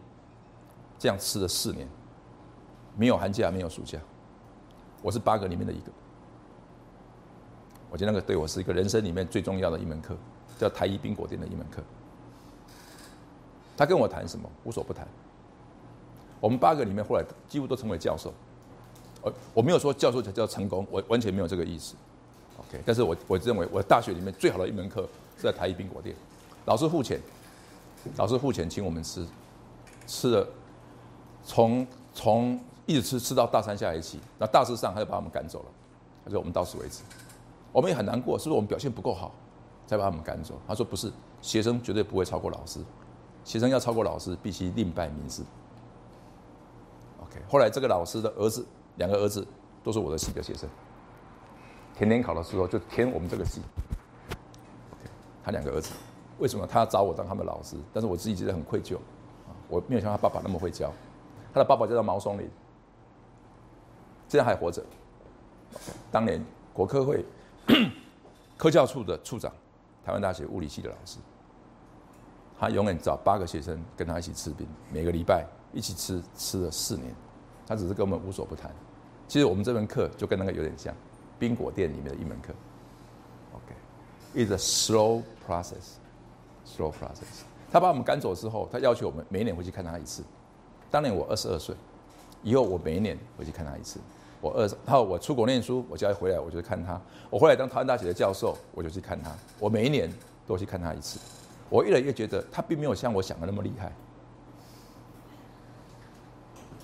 这样吃了四年，没有寒假，没有暑假，我是八个里面的一个。我觉得那个对我是一个人生里面最重要的一门课，叫台一冰果店的一门课。他跟我谈什么，无所不谈。我们八个里面后来几乎都成为教授，呃，我没有说教授才叫成功，我完全没有这个意思。OK，但是我我认为我大学里面最好的一门课是在台一冰果店，老师付钱，老师付钱请我们吃，吃了，从从一直吃吃到大三下学期，那大四上他就把我们赶走了，他说我们到此为止，我们也很难过，是不是我们表现不够好，才把他们赶走？他说不是，学生绝对不会超过老师，学生要超过老师必须另拜名师。OK，后来这个老师的儿子，两个儿子都是我的系的学生。填联考的时候就填我们这个系。他两个儿子，为什么他要找我当他们老师？但是我自己觉得很愧疚，我没有像他爸爸那么会教。他的爸爸叫做毛松林，现在还活着。当年国科会 科教处的处长，台湾大学物理系的老师，他永远找八个学生跟他一起吃冰，每个礼拜一起吃，吃了四年。他只是跟我们无所不谈。其实我们这门课就跟那个有点像。冰果店里面的一门课，OK，is a slow process，slow process。他把我们赶走之后，他要求我们每一年回去看他一次。当年我二十二岁，以后我每一年回去看他一次。我二，然后我出国念书，我就要回来，我就看他。我回来当台湾大学的教授，我就去看他。我每一年都去看他一次。我越来越觉得他并没有像我想的那么厉害。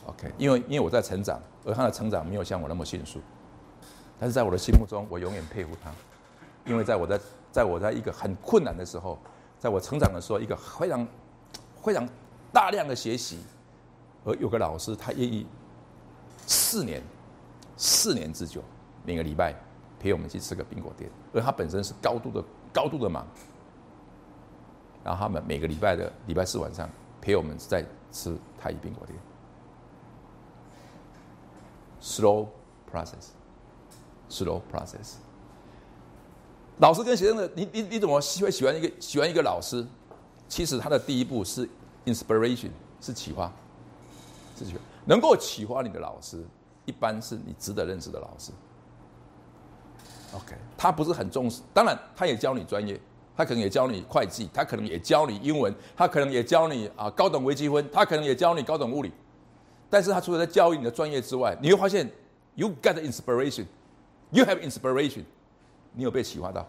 OK，因为因为我在成长，而他的成长没有像我那么迅速。但是在我的心目中，我永远佩服他，因为在我在在我在一个很困难的时候，在我成长的时候，一个非常非常大量的学习，而有个老师他愿意四年四年之久，每个礼拜陪我们去吃个苹果店，而他本身是高度的高度的忙，然后他们每个礼拜的礼拜四晚上陪我们在吃太一苹果店，slow process。Slow process。老师跟学生的，你你你怎么会喜欢一个喜欢一个老师？其实他的第一步是 inspiration，是启发，是启发。能够启发你的老师，一般是你值得认识的老师。OK，他不是很重视，当然他也教你专业，他可能也教你会计，他可能也教你英文，他可能也教你啊高等微积分，他可能也教你高等物理。但是他除了在教育你的专业之外，你会发现 you get inspiration。You have inspiration，你有被启发到，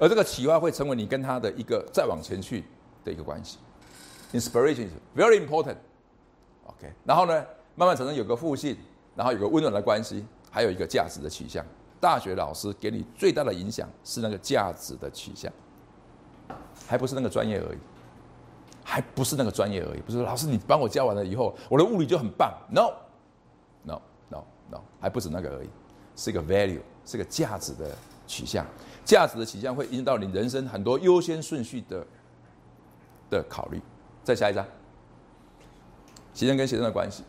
而这个启发会成为你跟他的一个再往前去的一个关系。Inspiration is very important。OK，然后呢，慢慢产生有个互信，然后有个温暖的关系，还有一个价值的取向。大学老师给你最大的影响是那个价值的取向，还不是那个专业而已，还不是那个专业而已。不是老师你帮我教完了以后，我的物理就很棒。No，No，No，No，还不止那个而已。是一个 value，是个价值的取向，价值的取向会影响到你人生很多优先顺序的的考虑。再下一张，学生跟学生的关系，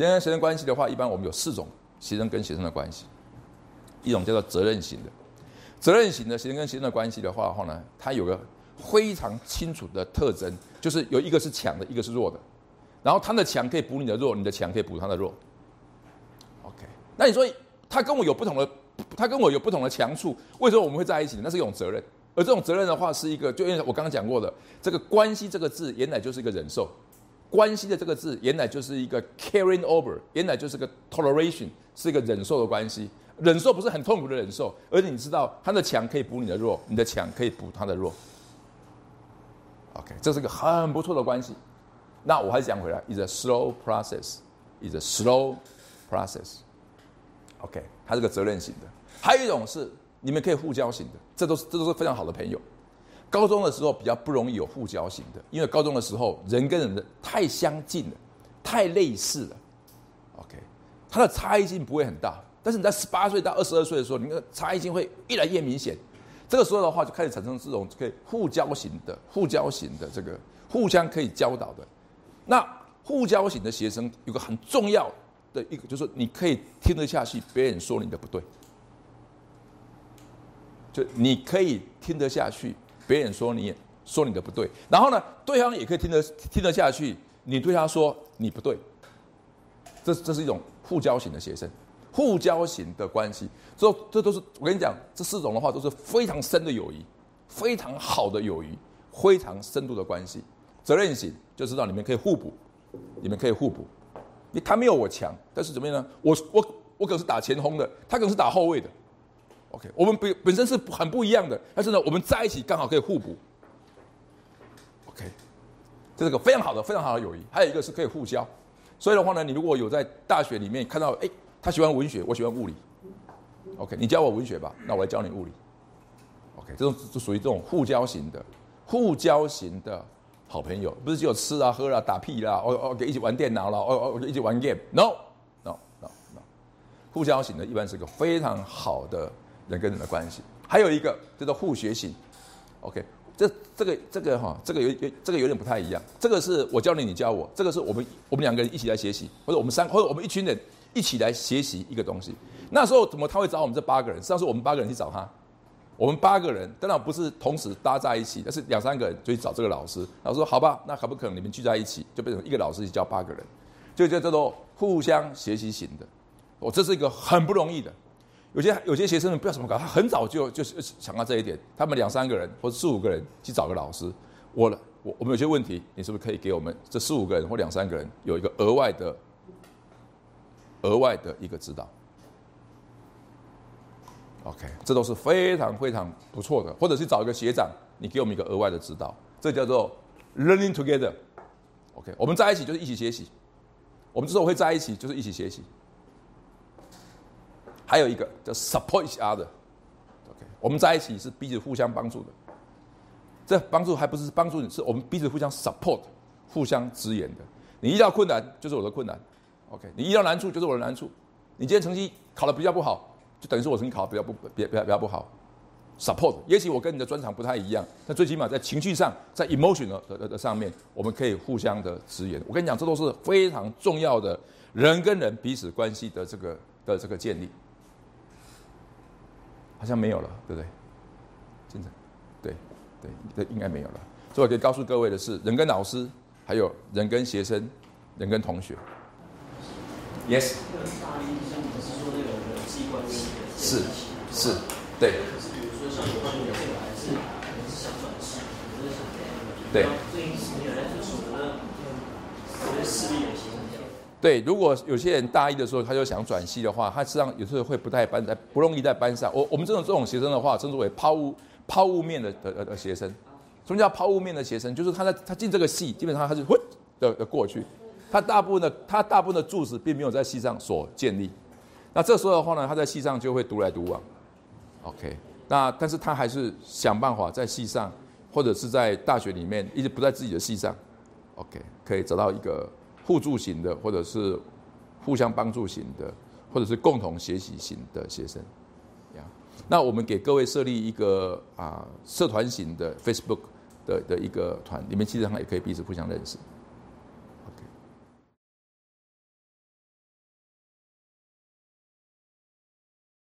学生跟学生关系的话，一般我们有四种学生跟学生的关系，一种叫做责任型的，责任型的学生跟学生的关系的话，话呢，它有个非常清楚的特征，就是有一个是强的，一个是弱的，然后他的强可以补你的弱，你的强可以补他的弱。OK，那你说？他跟我有不同的，他跟我有不同的强处，为什么我们会在一起呢？那是一种责任，而这种责任的话，是一个，就因为我刚刚讲过的，这个关系这个字，原来就是一个忍受，关系的这个字，原来就是一个 carrying over，原来就是个 toleration，是一个忍受的关系。忍受不是很痛苦的忍受，而且你知道，他的强可以补你的弱，你的强可以补他的弱。OK，这是个很不错的关系。那我还是讲回来，is a slow process，is a slow process。OK，他是个责任型的。还有一种是你们可以互交型的，这都是这都是非常好的朋友。高中的时候比较不容易有互交型的，因为高中的时候人跟人的太相近了，太类似了。OK，它的差异性不会很大，但是你在十八岁到二十二岁的时候，你的差异性会越来越明显。这个时候的话，就开始产生这种可以互交型的、互交型的这个互相可以教导的。那互交型的学生有个很重要。的一个就是你可以听得下去，别人说你的不对，就你可以听得下去，别人说你说你的不对，然后呢，对方也可以听得听得下去，你对他说你不对，这这是一种互交型的学生，互交型的关系，这这都是我跟你讲，这四种的话都是非常深的友谊，非常好的友谊，非常深度的关系。责任型就知道你们可以互补，你们可以互补，你他没有我强，但是怎么样呢？我我我可是打前锋的，他可能是打后卫的。，OK，我们本本身是很不一样的，但是呢，我们在一起刚好可以互补。OK，这是个非常好的、非常好的友谊。还有一个是可以互交，所以的话呢，你如果有在大学里面看到，哎，他喜欢文学，我喜欢物理，OK，你教我文学吧，那我来教你物理，OK，这种就属于这种互交型的、互交型的好朋友，不是只有吃啊、喝啊、打屁啦，哦哦，给一起玩电脑啦，哦哦，一起玩 game，no，no，no，no，互交型的一般是个非常好的人跟人的关系。还有一个叫做互学型，OK。这这个这个哈，这个有有这个有点不太一样。这个是我教你，你教我。这个是我们我们两个人一起来学习，或者我们三或者我们一群人一起来学习一个东西。那时候怎么他会找我们这八个人？实际上是我们八个人去找他。我们八个人当然不是同时搭在一起，但是两三个人就去找这个老师。老师说：“好吧，那可不可能你们聚在一起，就变成一个老师去教八个人？”就叫叫做互相学习型的。我这是一个很不容易的。有些有些学生们不知道怎么搞，他很早就就是想到这一点。他们两三个人或者四五个人去找个老师，我我我们有些问题，你是不是可以给我们这四五个人或两三个人有一个额外的额外的一个指导？OK，这都是非常非常不错的。或者是找一个学长，你给我们一个额外的指导，这叫做 learning together。OK，我们在一起就是一起学习，我们之所以会在一起，就是一起学习。还有一个叫 support each other，OK，我们在一起是彼此互相帮助的。这帮助还不是帮助你，是我们彼此互相 support，互相支援的。你遇到困难就是我的困难，OK，你遇到难处就是我的难处。你今天成绩考的比较不好，就等于是我成绩考的比较不比比较比较不好。support，也许我跟你的专长不太一样，但最起码在情绪上，在 emotion 的的的上面，我们可以互相的支援。我跟你讲，这都是非常重要的人跟人彼此关系的这个的这个建立。好像没有了，对不对？现在，对，对，这应该没有了。所以我可以告诉各位的是，人跟老师，还有人跟学生，人跟同学。Yes。是是，对。对。对，对如果有些人大一的时候他就想转系的话，他实际上有时候会不太班在不容易在班上。我我们这种这种学生的话，称之为抛物抛物面的的的学生。什么叫抛物面的学生？就是他在他进这个系，基本上他是混的的过去，他大部分的他大部分的柱子并没有在系上所建立。那这时候的话呢，他在系上就会独来独往。OK，那但是他还是想办法在系上或者是在大学里面一直不在自己的系上。OK，可以找到一个。互助型的，或者是互相帮助型的，或者是共同学习型的学生，呀，那我们给各位设立一个啊社团型的 Facebook 的的一个团，里面基本上也可以彼此互相认识。